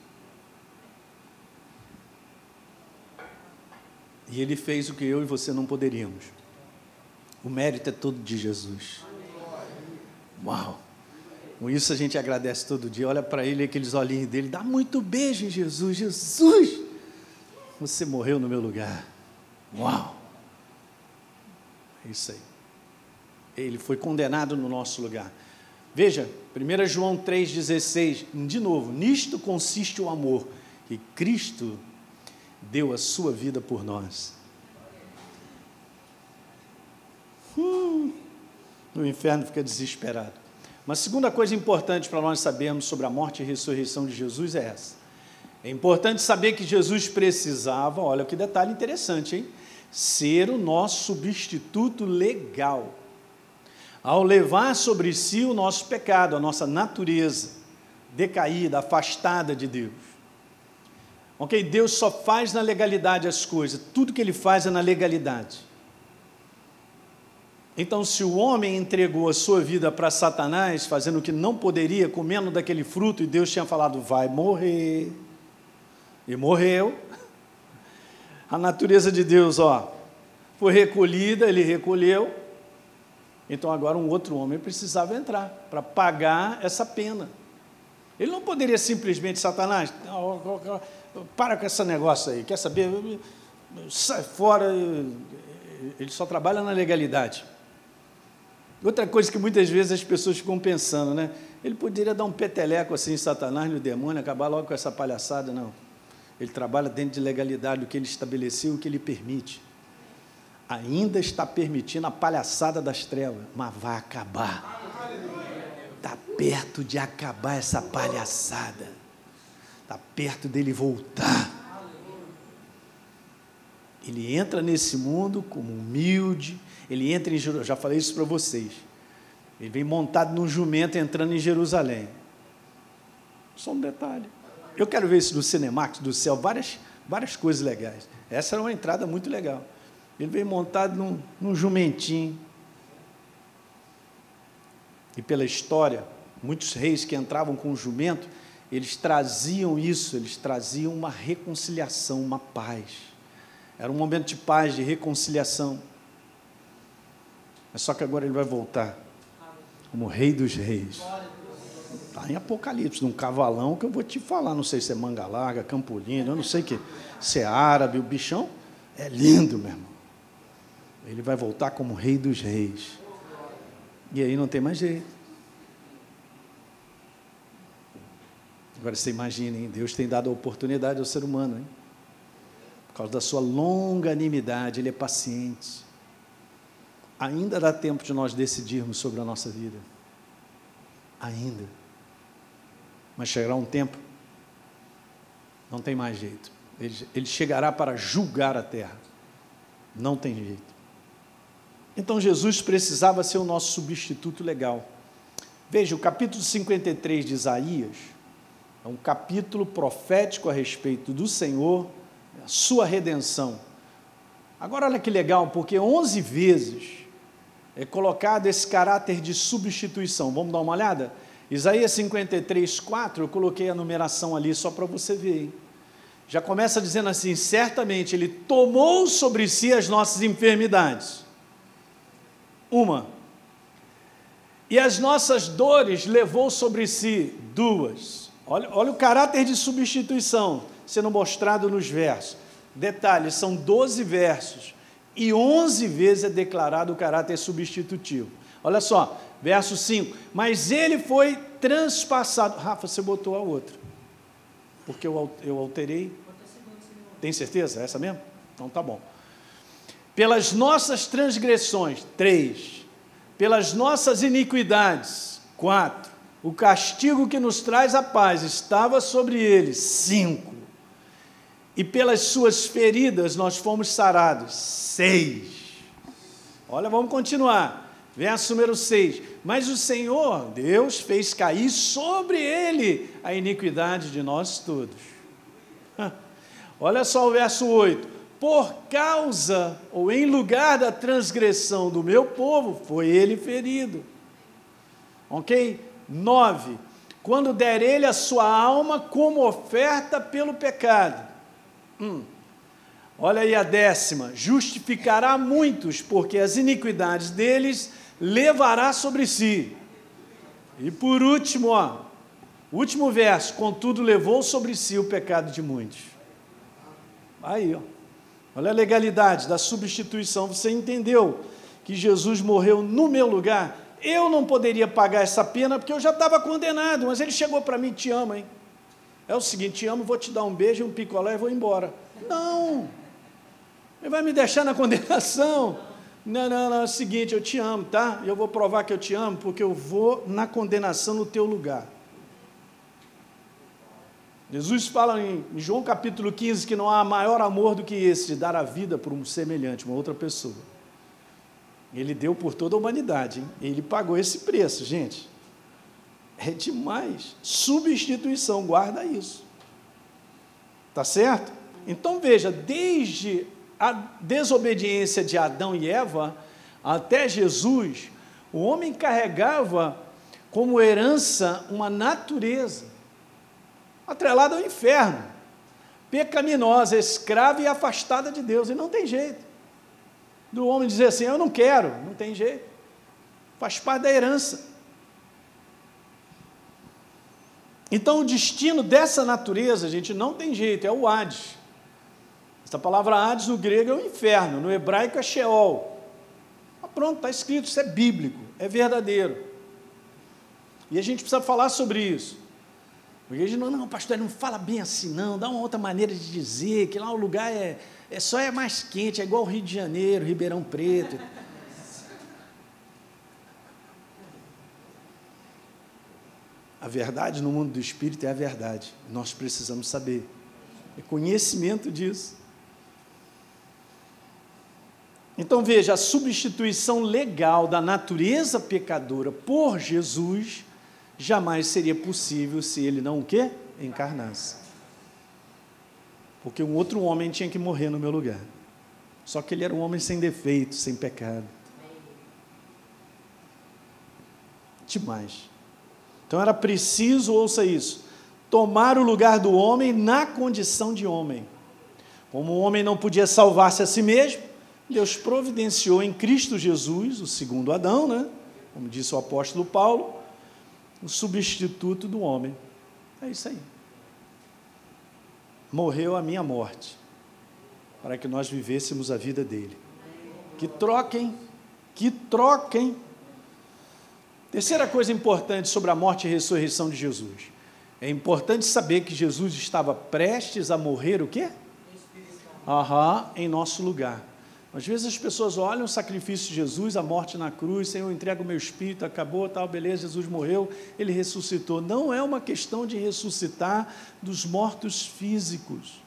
E ele fez o que eu e você não poderíamos. O mérito é todo de Jesus. Uau! Com isso a gente agradece todo dia. Olha para ele, aqueles olhinhos dele, dá muito beijo em Jesus. Jesus, você morreu no meu lugar. Uau! É isso aí. Ele foi condenado no nosso lugar. Veja, 1 João 3,16, de novo, nisto consiste o amor, que Cristo deu a sua vida por nós. Hum, inferno fica desesperado. Uma segunda coisa importante para nós sabermos sobre a morte e ressurreição de Jesus é essa. É importante saber que Jesus precisava, olha que detalhe interessante, hein? Ser o nosso substituto legal. Ao levar sobre si o nosso pecado, a nossa natureza decaída, afastada de Deus. Ok? Deus só faz na legalidade as coisas, tudo que Ele faz é na legalidade. Então, se o homem entregou a sua vida para Satanás, fazendo o que não poderia, comendo daquele fruto, e Deus tinha falado, vai morrer, e morreu, a natureza de Deus, ó, foi recolhida, ele recolheu, então agora um outro homem precisava entrar para pagar essa pena. Ele não poderia simplesmente, Satanás, para com esse negócio aí, quer saber? Sai fora, ele só trabalha na legalidade. Outra coisa que muitas vezes as pessoas ficam pensando, né? Ele poderia dar um peteleco assim em Satanás, no demônio, acabar logo com essa palhaçada, não. Ele trabalha dentro de legalidade, o que ele estabeleceu, o que ele permite. Ainda está permitindo a palhaçada das trevas, mas vai acabar. Está perto de acabar essa palhaçada. Está perto dele voltar. Ele entra nesse mundo como humilde, ele entra em Jerusalém, já falei isso para vocês. Ele vem montado num jumento entrando em Jerusalém. Só um detalhe. Eu quero ver isso do Cinemax, do céu, várias, várias coisas legais. Essa era uma entrada muito legal. Ele vem montado num, num jumentinho. E pela história, muitos reis que entravam com o jumento, eles traziam isso, eles traziam uma reconciliação, uma paz. Era um momento de paz, de reconciliação. Mas só que agora ele vai voltar como Rei dos Reis. Está em Apocalipse, num cavalão que eu vou te falar. Não sei se é manga larga, campolino, eu não sei que, se é árabe. O bichão é lindo, meu irmão. Ele vai voltar como Rei dos Reis. E aí não tem mais jeito. Agora você imagina, hein? Deus tem dado a oportunidade ao ser humano, hein? Por causa da sua longanimidade, Ele é paciente. Ainda dá tempo de nós decidirmos sobre a nossa vida. Ainda. Mas chegará um tempo, não tem mais jeito. Ele, ele chegará para julgar a terra. Não tem jeito. Então Jesus precisava ser o nosso substituto legal. Veja, o capítulo 53 de Isaías é um capítulo profético a respeito do Senhor, a sua redenção. Agora, olha que legal, porque 11 vezes é colocado esse caráter de substituição. Vamos dar uma olhada? Isaías 53, 4, eu coloquei a numeração ali só para você ver. Hein? Já começa dizendo assim: certamente Ele tomou sobre si as nossas enfermidades. Uma. E as nossas dores levou sobre si. Duas. Olha, olha o caráter de substituição sendo mostrado nos versos. Detalhe: são 12 versos e 11 vezes é declarado o caráter substitutivo. Olha só, verso 5: Mas ele foi transpassado. Rafa, você botou a outra, porque eu, eu alterei. Tem certeza? É essa mesmo? Então tá bom. Pelas nossas transgressões, três. Pelas nossas iniquidades, quatro o castigo que nos traz a paz estava sobre ele. Cinco. E pelas suas feridas nós fomos sarados. Seis. Olha, vamos continuar. Verso número 6. Mas o Senhor, Deus, fez cair sobre ele a iniquidade de nós todos. Olha só o verso 8. Por causa ou em lugar da transgressão do meu povo, foi ele ferido. Ok? 9. Quando der ele a sua alma como oferta pelo pecado. Hum. Olha aí a décima: justificará muitos, porque as iniquidades deles levará sobre si. E por último, ó, último verso: contudo, levou sobre si o pecado de muitos. Aí, ó. Olha a legalidade da substituição. Você entendeu que Jesus morreu no meu lugar? Eu não poderia pagar essa pena porque eu já estava condenado, mas ele chegou para mim, te amo, hein? É o seguinte, te amo, vou te dar um beijo, um picolé e vou embora. Não! Ele vai me deixar na condenação. Não, não, não, é o seguinte, eu te amo, tá? Eu vou provar que eu te amo porque eu vou na condenação no teu lugar. Jesus fala em João capítulo 15 que não há maior amor do que esse, de dar a vida por um semelhante, uma outra pessoa. Ele deu por toda a humanidade, hein? ele pagou esse preço, gente. É demais. Substituição, guarda isso. Tá certo? Então veja, desde a desobediência de Adão e Eva até Jesus, o homem carregava como herança uma natureza atrelada ao inferno, pecaminosa, escrava e afastada de Deus, e não tem jeito do homem dizer assim: Eu não quero, não tem jeito, faz parte da herança. Então, o destino dessa natureza, gente, não tem jeito, é o Hades. Essa palavra Hades no grego é o inferno, no hebraico é Sheol. Ah, pronto, está escrito, isso é bíblico, é verdadeiro. E a gente precisa falar sobre isso. Porque a gente não, não, pastor, não fala bem assim, não, dá uma outra maneira de dizer, que lá o lugar é, é só é mais quente, é igual o Rio de Janeiro, Ribeirão Preto. A verdade no mundo do espírito é a verdade. Nós precisamos saber. É conhecimento disso. Então veja, a substituição legal da natureza pecadora por Jesus jamais seria possível se ele não o quê? Encarnasse. Porque um outro homem tinha que morrer no meu lugar. Só que ele era um homem sem defeito, sem pecado. Demais. Então era preciso, ouça isso, tomar o lugar do homem na condição de homem. Como o homem não podia salvar-se a si mesmo, Deus providenciou em Cristo Jesus, o segundo Adão, né? como disse o apóstolo Paulo, o substituto do homem. É isso aí morreu a minha morte, para que nós vivêssemos a vida dele. Que troquem, que troquem. Terceira coisa importante sobre a morte e ressurreição de Jesus. É importante saber que Jesus estava prestes a morrer o quê? Aham, em nosso lugar. Às vezes as pessoas olham o sacrifício de Jesus, a morte na cruz, Senhor, eu entrego o meu espírito, acabou, tal, beleza, Jesus morreu, ele ressuscitou. Não é uma questão de ressuscitar dos mortos físicos.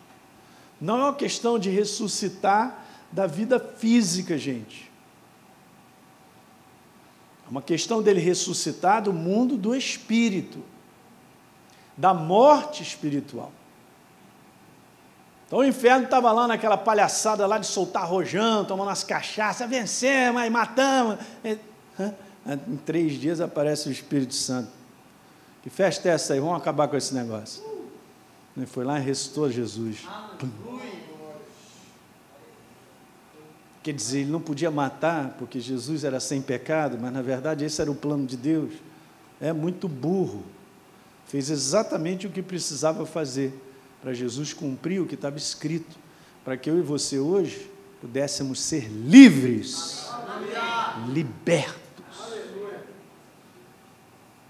Não é uma questão de ressuscitar da vida física, gente. É uma questão dele ressuscitar do mundo do espírito, da morte espiritual. Então o inferno estava lá naquela palhaçada lá de soltar rojão, tomando as cachaças, vencemos, aí matamos. Em três dias aparece o Espírito Santo. Que festa é essa aí? Vamos acabar com esse negócio. Ele foi lá e ressuscitou Jesus. Quer dizer, ele não podia matar porque Jesus era sem pecado, mas na verdade esse era o plano de Deus. É muito burro. Fez exatamente o que precisava fazer para Jesus cumprir o que estava escrito, para que eu e você hoje pudéssemos ser livres, libertos.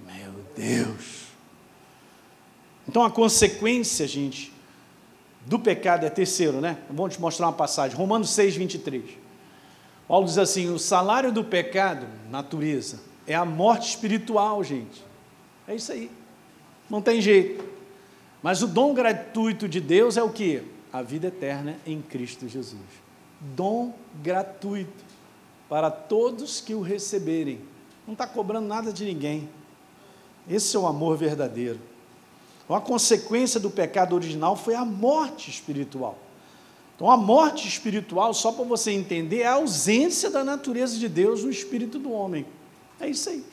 Meu Deus. Então a consequência, gente, do pecado é terceiro, né? Vou te mostrar uma passagem. Romanos 6, 23. Paulo diz assim: o salário do pecado, natureza, é a morte espiritual, gente. É isso aí. Não tem jeito. Mas o dom gratuito de Deus é o que? A vida eterna em Cristo Jesus. Dom gratuito para todos que o receberem. Não está cobrando nada de ninguém. Esse é o amor verdadeiro. Então, a consequência do pecado original foi a morte espiritual. Então, a morte espiritual, só para você entender, é a ausência da natureza de Deus no espírito do homem. É isso aí.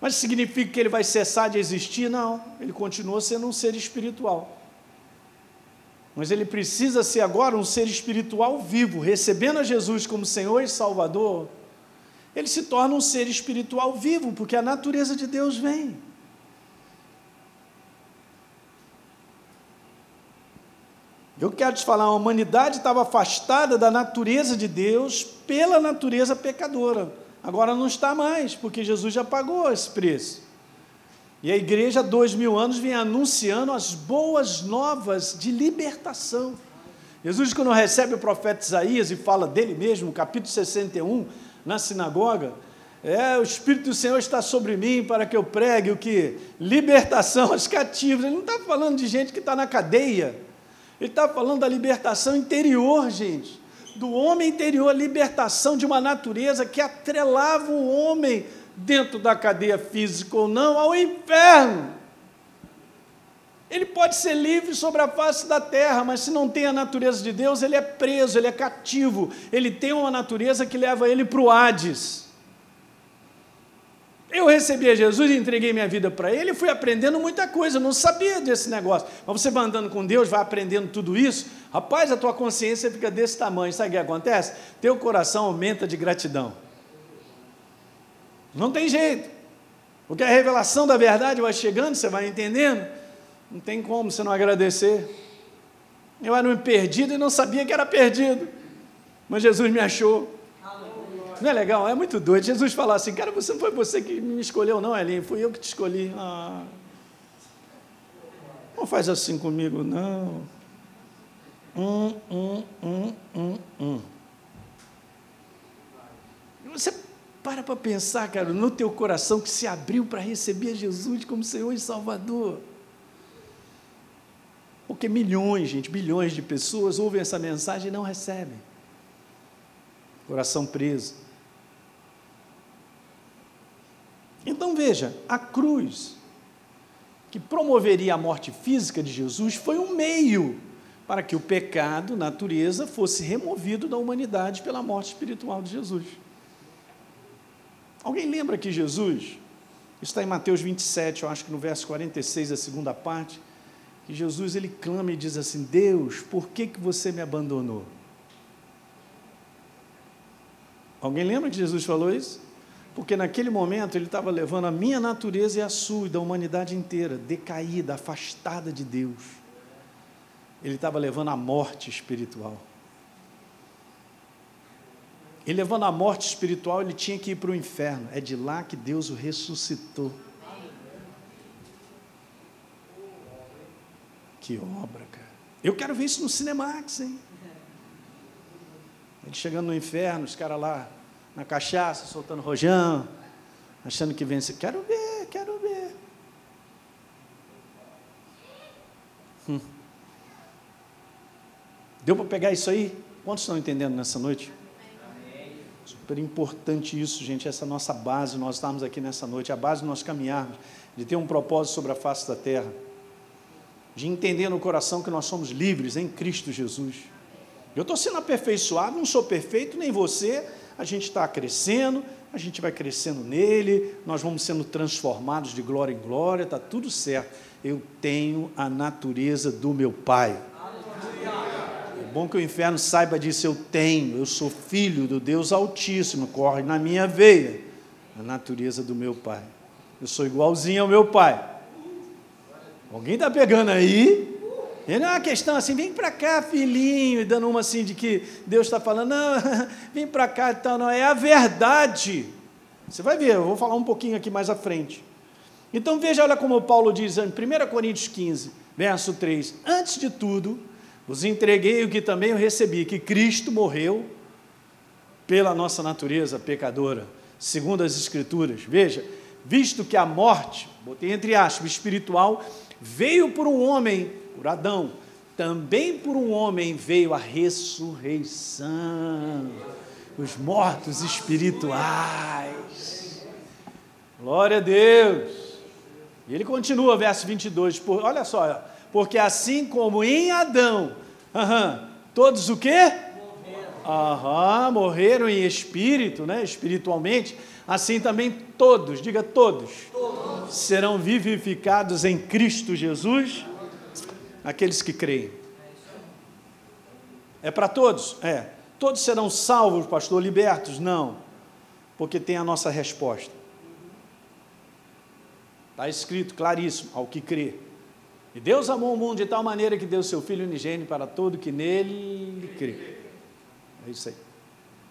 Mas significa que ele vai cessar de existir? Não, ele continua sendo um ser espiritual. Mas ele precisa ser agora um ser espiritual vivo, recebendo a Jesus como Senhor e Salvador. Ele se torna um ser espiritual vivo, porque a natureza de Deus vem. Eu quero te falar, a humanidade estava afastada da natureza de Deus pela natureza pecadora. Agora não está mais, porque Jesus já pagou esse preço. E a igreja, há dois mil anos, vem anunciando as boas novas de libertação. Jesus, quando recebe o profeta Isaías e fala dele mesmo, capítulo 61, na sinagoga, é, o Espírito do Senhor está sobre mim para que eu pregue o que? Libertação aos cativos. Ele não está falando de gente que está na cadeia. Ele está falando da libertação interior, gente do homem interior, a libertação de uma natureza que atrelava o homem dentro da cadeia física ou não ao inferno. Ele pode ser livre sobre a face da terra, mas se não tem a natureza de Deus, ele é preso, ele é cativo, ele tem uma natureza que leva ele para o Hades. Eu recebi a Jesus e entreguei minha vida para Ele fui aprendendo muita coisa, não sabia desse negócio. Mas você vai andando com Deus, vai aprendendo tudo isso, rapaz, a tua consciência fica desse tamanho. Sabe o que acontece? Teu coração aumenta de gratidão. Não tem jeito. Porque a revelação da verdade vai chegando, você vai entendendo. Não tem como você não agradecer. Eu era um perdido e não sabia que era perdido. Mas Jesus me achou. Não é legal? É muito doido. Jesus falar assim, cara, você não foi você que me escolheu, não, Elinho, fui eu que te escolhi. Ah, não faz assim comigo, não. Hum, hum, hum, hum, hum. Você para para pensar, cara, no teu coração que se abriu para receber Jesus como Senhor e Salvador. Porque milhões, gente, bilhões de pessoas ouvem essa mensagem e não recebem. Coração preso. Então veja, a cruz, que promoveria a morte física de Jesus, foi um meio para que o pecado, natureza, fosse removido da humanidade pela morte espiritual de Jesus. Alguém lembra que Jesus, está em Mateus 27, eu acho que no verso 46, a segunda parte, que Jesus ele clama e diz assim: Deus, por que, que você me abandonou? Alguém lembra que Jesus falou isso? Porque naquele momento ele estava levando a minha natureza e a sua e da humanidade inteira, decaída, afastada de Deus. Ele estava levando a morte espiritual. E levando a morte espiritual, ele tinha que ir para o inferno. É de lá que Deus o ressuscitou. Que obra, cara. Eu quero ver isso no Cinemax, hein? Ele chegando no inferno, os caras lá na cachaça, soltando rojão, achando que vence. Quero ver, quero ver. Hum. Deu para pegar isso aí? Quantos estão entendendo nessa noite? Super importante isso, gente, essa nossa base, nós estamos aqui nessa noite, a base de nós caminharmos, de ter um propósito sobre a face da terra, de entender no coração que nós somos livres em Cristo Jesus. Eu estou sendo aperfeiçoado, não sou perfeito, nem você, a gente está crescendo, a gente vai crescendo nele, nós vamos sendo transformados de glória em glória, está tudo certo. Eu tenho a natureza do meu Pai bom que o inferno saiba disso. Eu tenho, eu sou filho do Deus Altíssimo, corre na minha veia a natureza do meu pai. Eu sou igualzinho ao meu pai. Alguém está pegando aí? E não é uma questão assim, vem para cá, filhinho, e dando uma assim de que Deus está falando, não, vem para cá e tal, não, é a verdade. Você vai ver, eu vou falar um pouquinho aqui mais à frente. Então veja, olha como Paulo diz em 1 Coríntios 15, verso 3: Antes de tudo, vos entreguei o que também eu recebi, que Cristo morreu pela nossa natureza pecadora, segundo as Escrituras. Veja, visto que a morte, botei entre aspas, espiritual, veio por um homem, por Adão, também por um homem veio a ressurreição, os mortos espirituais. Glória a Deus. E ele continua, verso 22, por, olha só, porque assim como em Adão, todos o quê? Morreram. morreram em espírito, né? espiritualmente, assim também todos, diga todos, todos. serão vivificados em Cristo Jesus, aqueles que creem. É para todos? É. Todos serão salvos, pastor, libertos? Não, porque tem a nossa resposta. Está escrito claríssimo, ao que crê. E Deus amou o mundo de tal maneira que deu seu Filho unigênito para todo que nele crê. É isso aí.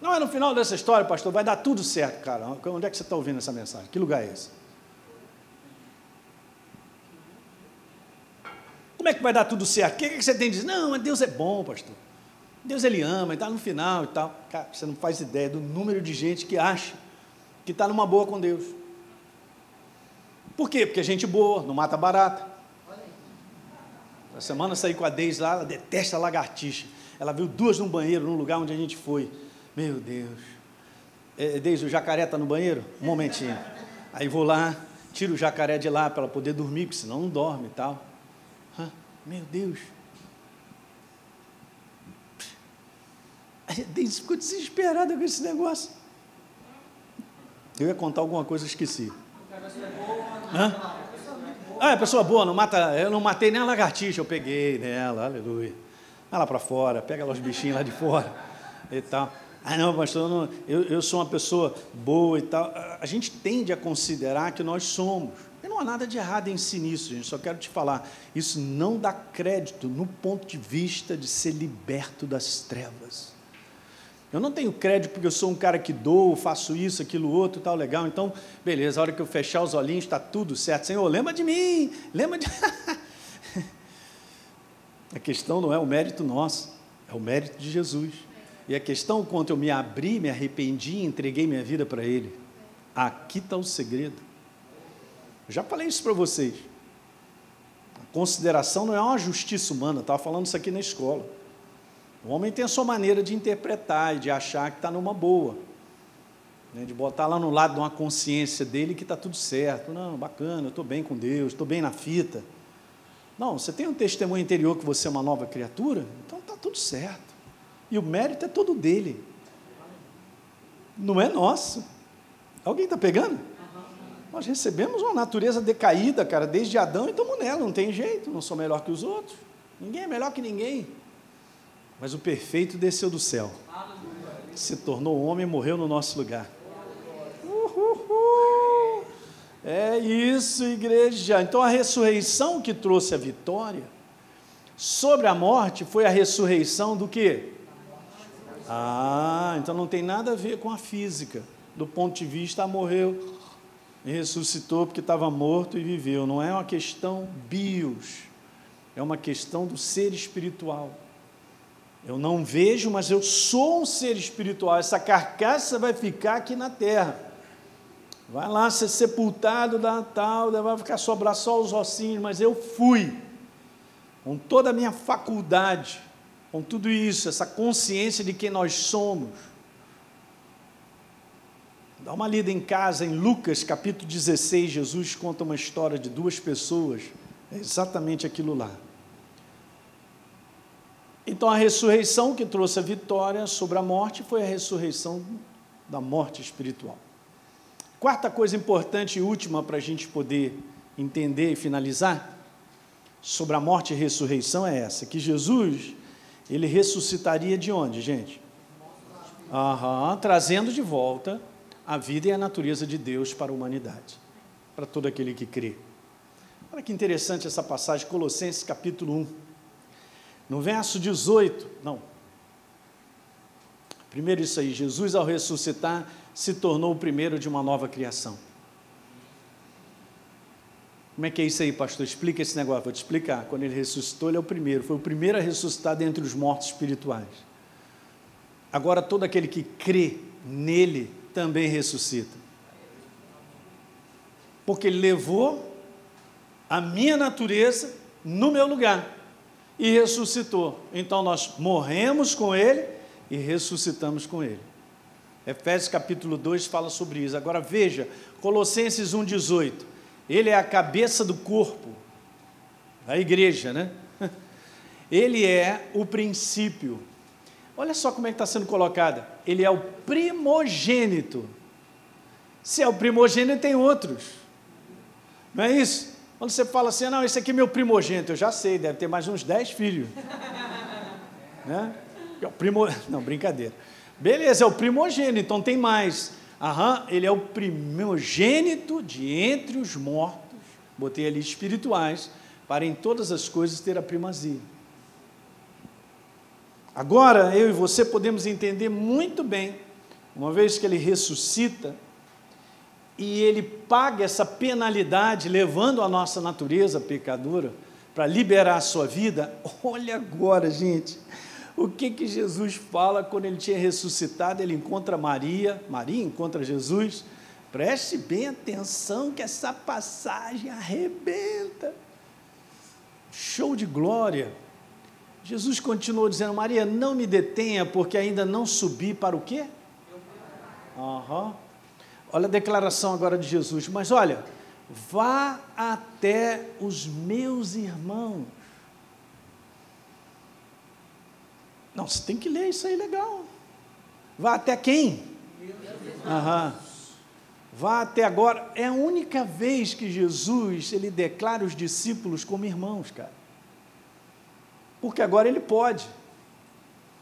Não é no final dessa história, pastor, vai dar tudo certo, cara. Onde é que você está ouvindo essa mensagem? Que lugar é esse? Como é que vai dar tudo certo? O que, é que você tem de dizer? Não, mas Deus é bom, pastor. Deus ele ama, está no final e tal. Cara, você não faz ideia do número de gente que acha que está numa boa com Deus. Por quê? Porque é gente boa, não mata barata. A semana saí com a Deise lá, ela detesta lagartixa. Ela viu duas no banheiro, num lugar onde a gente foi. Meu Deus. É, Deise, o jacaré está no banheiro? Um momentinho. Aí vou lá, tiro o jacaré de lá para ela poder dormir, porque senão não dorme e tal. Meu Deus. A Deise ficou desesperada com esse negócio. Eu ia contar alguma coisa, esqueci. Hã? Ah, é pessoa boa, não mata. Eu não matei nem a lagartixa, eu peguei nela, aleluia. Vai lá para fora, pega lá os bichinhos lá de fora e tal. Ah, não, pastor, não, eu, eu sou uma pessoa boa e tal. A gente tende a considerar que nós somos. Não há nada de errado em si nisso, gente. Só quero te falar. Isso não dá crédito no ponto de vista de ser liberto das trevas. Eu não tenho crédito porque eu sou um cara que dou, faço isso, aquilo, outro, tal, legal. Então, beleza, a hora que eu fechar os olhinhos, está tudo certo. Senhor, lembra de mim, lembra de. a questão não é o mérito nosso, é o mérito de Jesus. E a questão, quanto eu me abri, me arrependi entreguei minha vida para Ele. Aqui está o segredo. Eu já falei isso para vocês. A consideração não é uma justiça humana, estava falando isso aqui na escola. O homem tem a sua maneira de interpretar e de achar que está numa boa. Né? De botar lá no lado de uma consciência dele que está tudo certo. Não, bacana, eu estou bem com Deus, estou bem na fita. Não, você tem um testemunho interior que você é uma nova criatura? Então está tudo certo. E o mérito é todo dele. Não é nosso. Alguém está pegando? Nós recebemos uma natureza decaída, cara, desde Adão e estamos nela, não tem jeito, não sou melhor que os outros. Ninguém é melhor que ninguém. Mas o perfeito desceu do céu, se tornou homem e morreu no nosso lugar. É isso, igreja. Então a ressurreição que trouxe a vitória sobre a morte foi a ressurreição do quê? Ah, então não tem nada a ver com a física. Do ponto de vista, morreu ressuscitou porque estava morto e viveu. Não é uma questão bios é uma questão do ser espiritual. Eu não vejo, mas eu sou um ser espiritual. Essa carcaça vai ficar aqui na terra. Vai lá ser sepultado da tal, vai ficar sobrar só os ossinhos, mas eu fui. Com toda a minha faculdade, com tudo isso, essa consciência de quem nós somos. Dá uma lida em casa, em Lucas capítulo 16, Jesus conta uma história de duas pessoas, é exatamente aquilo lá. Então a ressurreição que trouxe a vitória sobre a morte foi a ressurreição da morte espiritual. Quarta coisa importante e última para a gente poder entender e finalizar sobre a morte e ressurreição é essa: que Jesus, ele ressuscitaria de onde, gente? Aham, trazendo de volta a vida e a natureza de Deus para a humanidade, para todo aquele que crê. Olha que interessante essa passagem, Colossenses capítulo 1. No verso 18, não. Primeiro isso aí, Jesus ao ressuscitar se tornou o primeiro de uma nova criação. Como é que é isso aí, pastor? Explica esse negócio. Vou te explicar. Quando ele ressuscitou, ele é o primeiro. Foi o primeiro a ressuscitar dentre os mortos espirituais. Agora, todo aquele que crê nele também ressuscita. Porque ele levou a minha natureza no meu lugar e ressuscitou. Então nós morremos com ele e ressuscitamos com ele. Efésios capítulo 2 fala sobre isso. Agora veja, Colossenses 1,18. Ele é a cabeça do corpo, da igreja, né? Ele é o princípio. Olha só como é que está sendo colocada. Ele é o primogênito. Se é o primogênito, tem outros. Não é isso? Quando você fala assim, não, esse aqui é meu primogênito, eu já sei, deve ter mais uns 10 filhos. né? É o primo... Não, brincadeira. Beleza, é o primogênito, então tem mais. Aham, ele é o primogênito de entre os mortos, botei ali espirituais, para em todas as coisas ter a primazia. Agora, eu e você podemos entender muito bem, uma vez que ele ressuscita, e ele paga essa penalidade, levando a nossa natureza pecadora para liberar a sua vida. Olha agora, gente, o que que Jesus fala quando ele tinha ressuscitado? Ele encontra Maria, Maria encontra Jesus. Preste bem atenção que essa passagem arrebenta. Show de glória. Jesus continuou dizendo: Maria, não me detenha, porque ainda não subi para o quê? Uhum. Olha a declaração agora de Jesus. Mas olha, vá até os meus irmãos. Não, você tem que ler isso aí legal. Vá até quem? Aham. Vá até agora. É a única vez que Jesus ele declara os discípulos como irmãos, cara. Porque agora ele pode.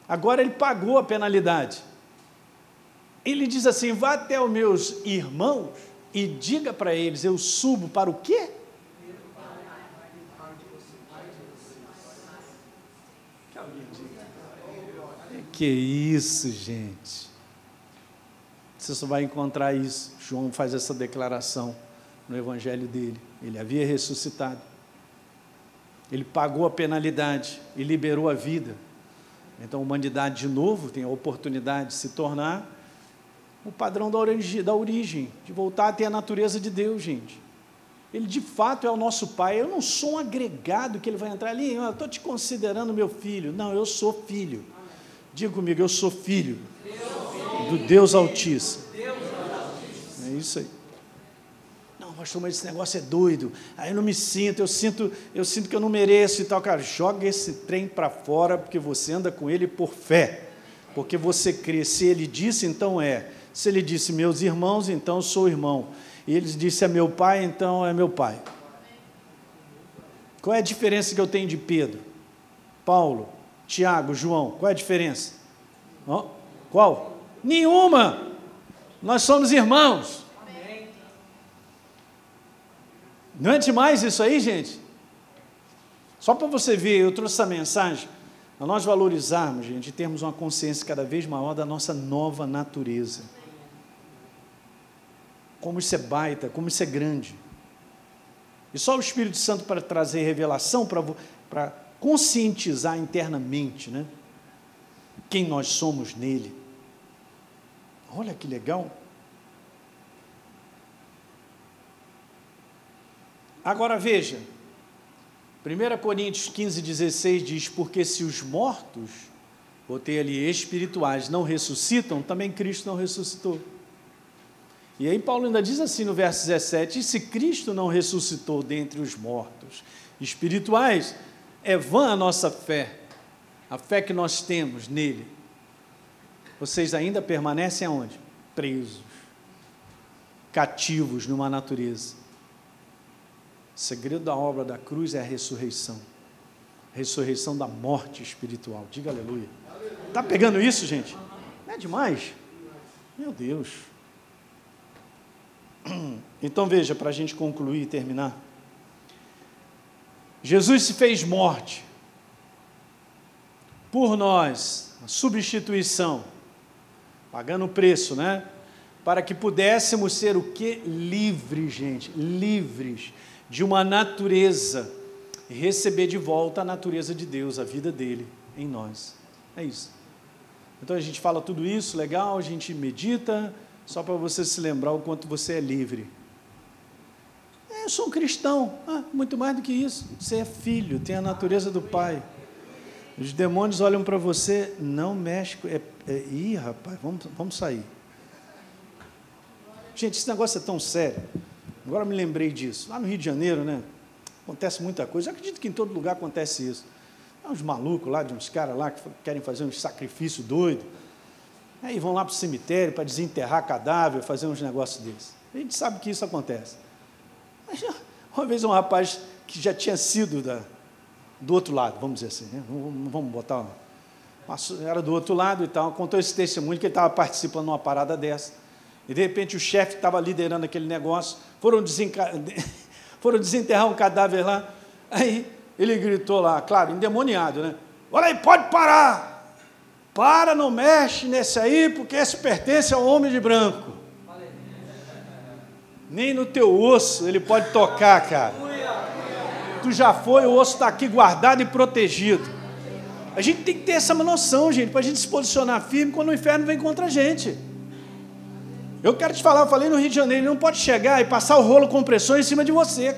Agora ele pagou a penalidade. Ele diz assim: vá até os meus irmãos e diga para eles: eu subo para o quê? Que isso, gente. Você só vai encontrar isso. João faz essa declaração no evangelho dele. Ele havia ressuscitado. Ele pagou a penalidade e liberou a vida. Então a humanidade de novo tem a oportunidade de se tornar o padrão da origem, da origem, de voltar a ter a natureza de Deus, gente. Ele de fato é o nosso Pai. Eu não sou um agregado que ele vai entrar ali, eu estou te considerando meu filho. Não, eu sou filho. Diga comigo, eu sou filho do Deus Altíssimo. É isso aí. Não, pastor, mas esse negócio é doido. Aí eu não me sinto, eu sinto, eu sinto que eu não mereço e tal. Cara, joga esse trem para fora, porque você anda com ele por fé. Porque você crê. Se ele disse, então é. Se ele disse meus irmãos, então sou irmão. E ele disse é meu pai, então é meu pai. Qual é a diferença que eu tenho de Pedro, Paulo, Tiago, João? Qual é a diferença? Oh, qual? Nenhuma. Nós somos irmãos. Não é demais isso aí, gente? Só para você ver, eu trouxe essa mensagem para nós valorizarmos, gente, e termos uma consciência cada vez maior da nossa nova natureza como isso é baita, como isso é grande. E só o Espírito Santo para trazer revelação para para conscientizar internamente, né? Quem nós somos nele. Olha que legal. Agora veja, 1 Coríntios 15, 16 diz: Porque se os mortos, botei ali espirituais, não ressuscitam, também Cristo não ressuscitou. E aí Paulo ainda diz assim no verso 17: E se Cristo não ressuscitou dentre os mortos espirituais, é vã a nossa fé, a fé que nós temos nele. Vocês ainda permanecem aonde? Presos, cativos numa natureza o segredo da obra da cruz é a ressurreição. A ressurreição da morte espiritual. Diga aleluia. Está pegando isso, gente? Não é demais? Meu Deus. Então veja, para a gente concluir e terminar. Jesus se fez morte por nós, a substituição, pagando o preço, né? Para que pudéssemos ser o que? Livres, gente, livres de uma natureza e receber de volta a natureza de Deus, a vida dele em nós. É isso. Então a gente fala tudo isso, legal, a gente medita, só para você se lembrar o quanto você é livre. É, eu sou um cristão. Ah, muito mais do que isso. Você é filho, tem a natureza do Pai. Os demônios olham para você, não mexe. É, é, ih, rapaz, vamos, vamos sair. Gente, esse negócio é tão sério. Agora me lembrei disso. Lá no Rio de Janeiro, né? Acontece muita coisa. Eu acredito que em todo lugar acontece isso. Há uns malucos lá, de uns caras lá que querem fazer um sacrifício doido. Aí vão lá para o cemitério para desenterrar cadáver, fazer uns negócios desses. A gente sabe que isso acontece. Mas uma vez um rapaz que já tinha sido da, do outro lado, vamos dizer assim, né? vamos botar. Uma, era do outro lado e tal, contou esse testemunho que ele estava participando de uma parada dessa. E de repente o chefe estava liderando aquele negócio, foram, foram desenterrar um cadáver lá. Aí ele gritou lá, claro, endemoniado, né? Olha aí, pode parar! Para, não mexe nesse aí, porque esse pertence ao homem de branco. Nem no teu osso ele pode tocar, cara. Tu já foi, o osso está aqui guardado e protegido. A gente tem que ter essa noção, gente, para a gente se posicionar firme quando o inferno vem contra a gente. Eu quero te falar, eu falei no Rio de Janeiro, ele não pode chegar e passar o rolo compressor em cima de você.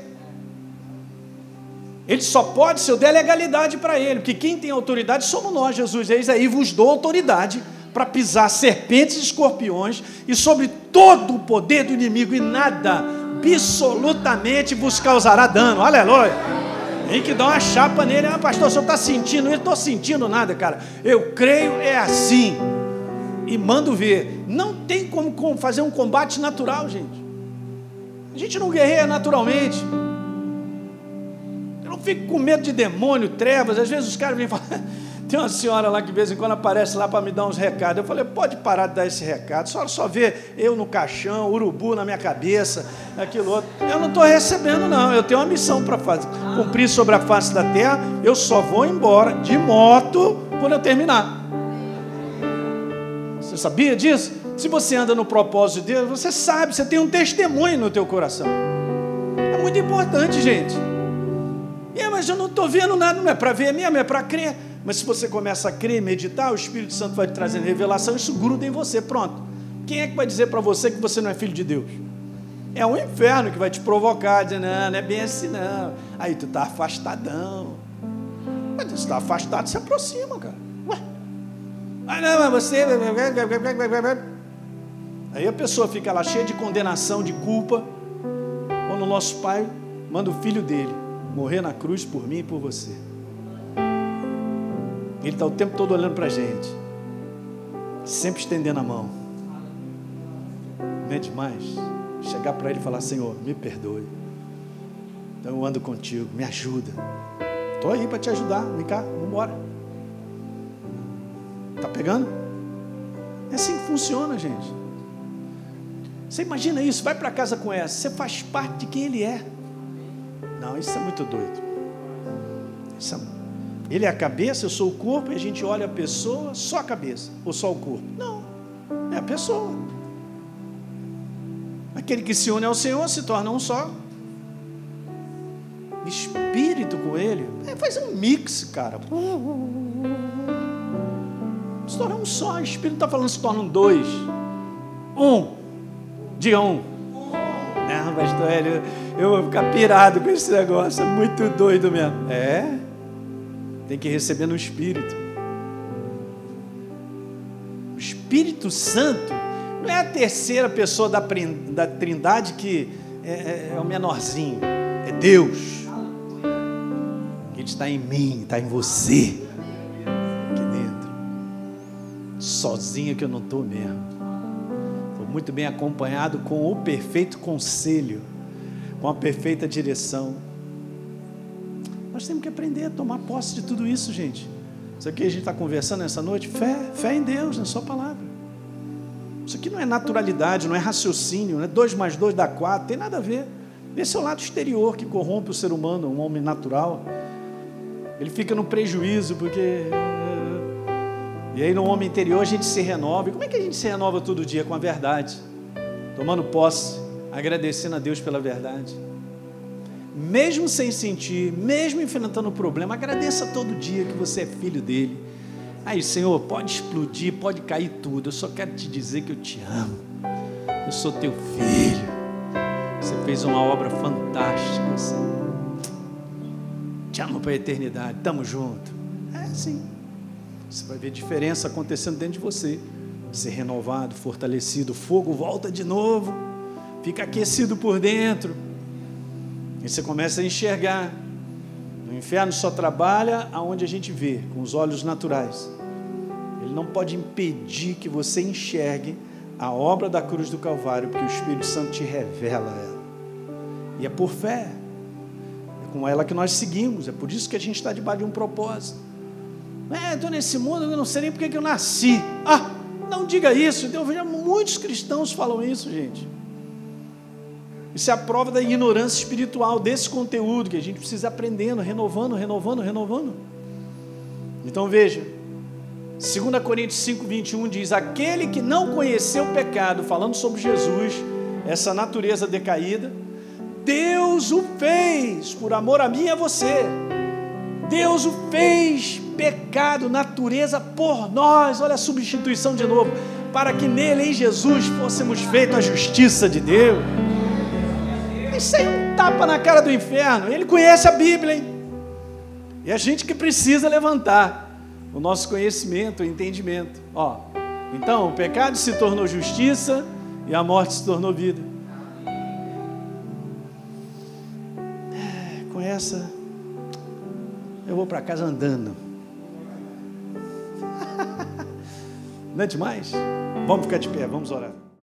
Ele só pode se eu der legalidade para ele, porque quem tem autoridade somos nós, Jesus. Eis aí vos dou autoridade para pisar serpentes e escorpiões e sobre todo o poder do inimigo, e nada, absolutamente, vos causará dano. Aleluia. Tem que dar uma chapa nele. Ah, pastor, o senhor está sentindo isso? Estou sentindo nada, cara. Eu creio, é assim e mando ver. Não tem como fazer um combate natural, gente. A gente não guerreia naturalmente. Eu não fico com medo de demônio, trevas. Às vezes os caras vêm falar. Tem uma senhora lá que de vez em quando aparece lá para me dar uns recados. Eu falei, pode parar de dar esse recado. Senhora só vê eu no caixão, urubu na minha cabeça, aquilo outro. Eu não estou recebendo, não. Eu tenho uma missão para fazer, cumprir sobre a face da terra. Eu só vou embora de moto quando eu terminar. Você sabia disso? Se você anda no propósito de Deus, você sabe, você tem um testemunho no teu coração. É muito importante, gente. É, mas eu não estou vendo nada, não é para ver mesmo, é para crer. Mas se você começa a crer, meditar, o Espírito Santo vai te trazendo revelação, isso gruda em você, pronto. Quem é que vai dizer para você que você não é filho de Deus? É o inferno que vai te provocar, dizendo, não, não é bem assim não. Aí tu está afastadão. Mas está afastado, se aproxima, cara. Ah, não, mas você. Aí a pessoa fica lá cheia de condenação, de culpa, quando o nosso Pai manda o filho dele morrer na cruz por mim e por você. Ele está o tempo todo olhando para a gente, sempre estendendo a mão. Não é demais chegar para ele e falar: Senhor, me perdoe. Então eu ando contigo, me ajuda. Estou aí para te ajudar, vem cá, vamos embora. Pegando? É assim que funciona, gente. Você imagina isso, vai para casa com essa, você faz parte de quem ele é. Não, isso é muito doido. É... Ele é a cabeça, eu sou o corpo, e a gente olha a pessoa, só a cabeça, ou só o corpo. Não, é a pessoa. Aquele que se une ao Senhor se torna um só. espírito com ele, é, faz um mix, cara. Se torna um só, o espírito está falando se tornam dois. Um. Diga um. Não, pastor Hélio, eu vou ficar pirado com esse negócio, é muito doido mesmo. É, tem que receber no espírito. O Espírito Santo não é a terceira pessoa da, da trindade que é, é, é o menorzinho, é Deus. Ele está em mim, está em você, Sozinho que eu não estou mesmo. Estou muito bem acompanhado com o perfeito conselho, com a perfeita direção. Nós temos que aprender a tomar posse de tudo isso, gente. Isso aqui a gente está conversando nessa noite, fé, fé em Deus, na Sua palavra. Isso aqui não é naturalidade, não é raciocínio, não é dois mais dois dá quatro, tem nada a ver. Esse é o lado exterior que corrompe o ser humano, um homem natural. Ele fica no prejuízo, porque. E aí, no homem interior, a gente se renova. E como é que a gente se renova todo dia? Com a verdade, tomando posse, agradecendo a Deus pela verdade. Mesmo sem sentir, mesmo enfrentando o problema, agradeça todo dia que você é filho dele Aí, Senhor, pode explodir, pode cair tudo. Eu só quero te dizer que eu te amo. Eu sou teu filho. Você fez uma obra fantástica, Senhor. Te amo para a eternidade. Tamo junto. É assim. Você vai ver diferença acontecendo dentro de você. Ser renovado, fortalecido. O fogo volta de novo. Fica aquecido por dentro. E você começa a enxergar. O inferno só trabalha aonde a gente vê, com os olhos naturais não pode impedir que você enxergue a obra da cruz do Calvário, porque o Espírito Santo te revela ela. E é por fé. É com ela que nós seguimos. É por isso que a gente está debaixo de um propósito. É, estou nesse mundo, eu não sei nem porque que eu nasci. Ah, não diga isso. Então, eu vejo muitos cristãos falam isso, gente. Isso é a prova da ignorância espiritual desse conteúdo que a gente precisa aprendendo, renovando, renovando, renovando. Então veja, 2 Coríntios 5, 21 diz: Aquele que não conheceu o pecado, falando sobre Jesus, essa natureza decaída, Deus o fez por amor a mim e a você. Deus o fez pecado, natureza por nós. Olha a substituição de novo. Para que nele, em Jesus, fôssemos feitos a justiça de Deus. Isso aí é um tapa na cara do inferno. Ele conhece a Bíblia, hein? E a gente que precisa levantar o nosso conhecimento, o entendimento. Ó, então, o pecado se tornou justiça e a morte se tornou vida. É, com essa, eu vou para casa andando. Não é demais? Vamos ficar de pé, vamos orar.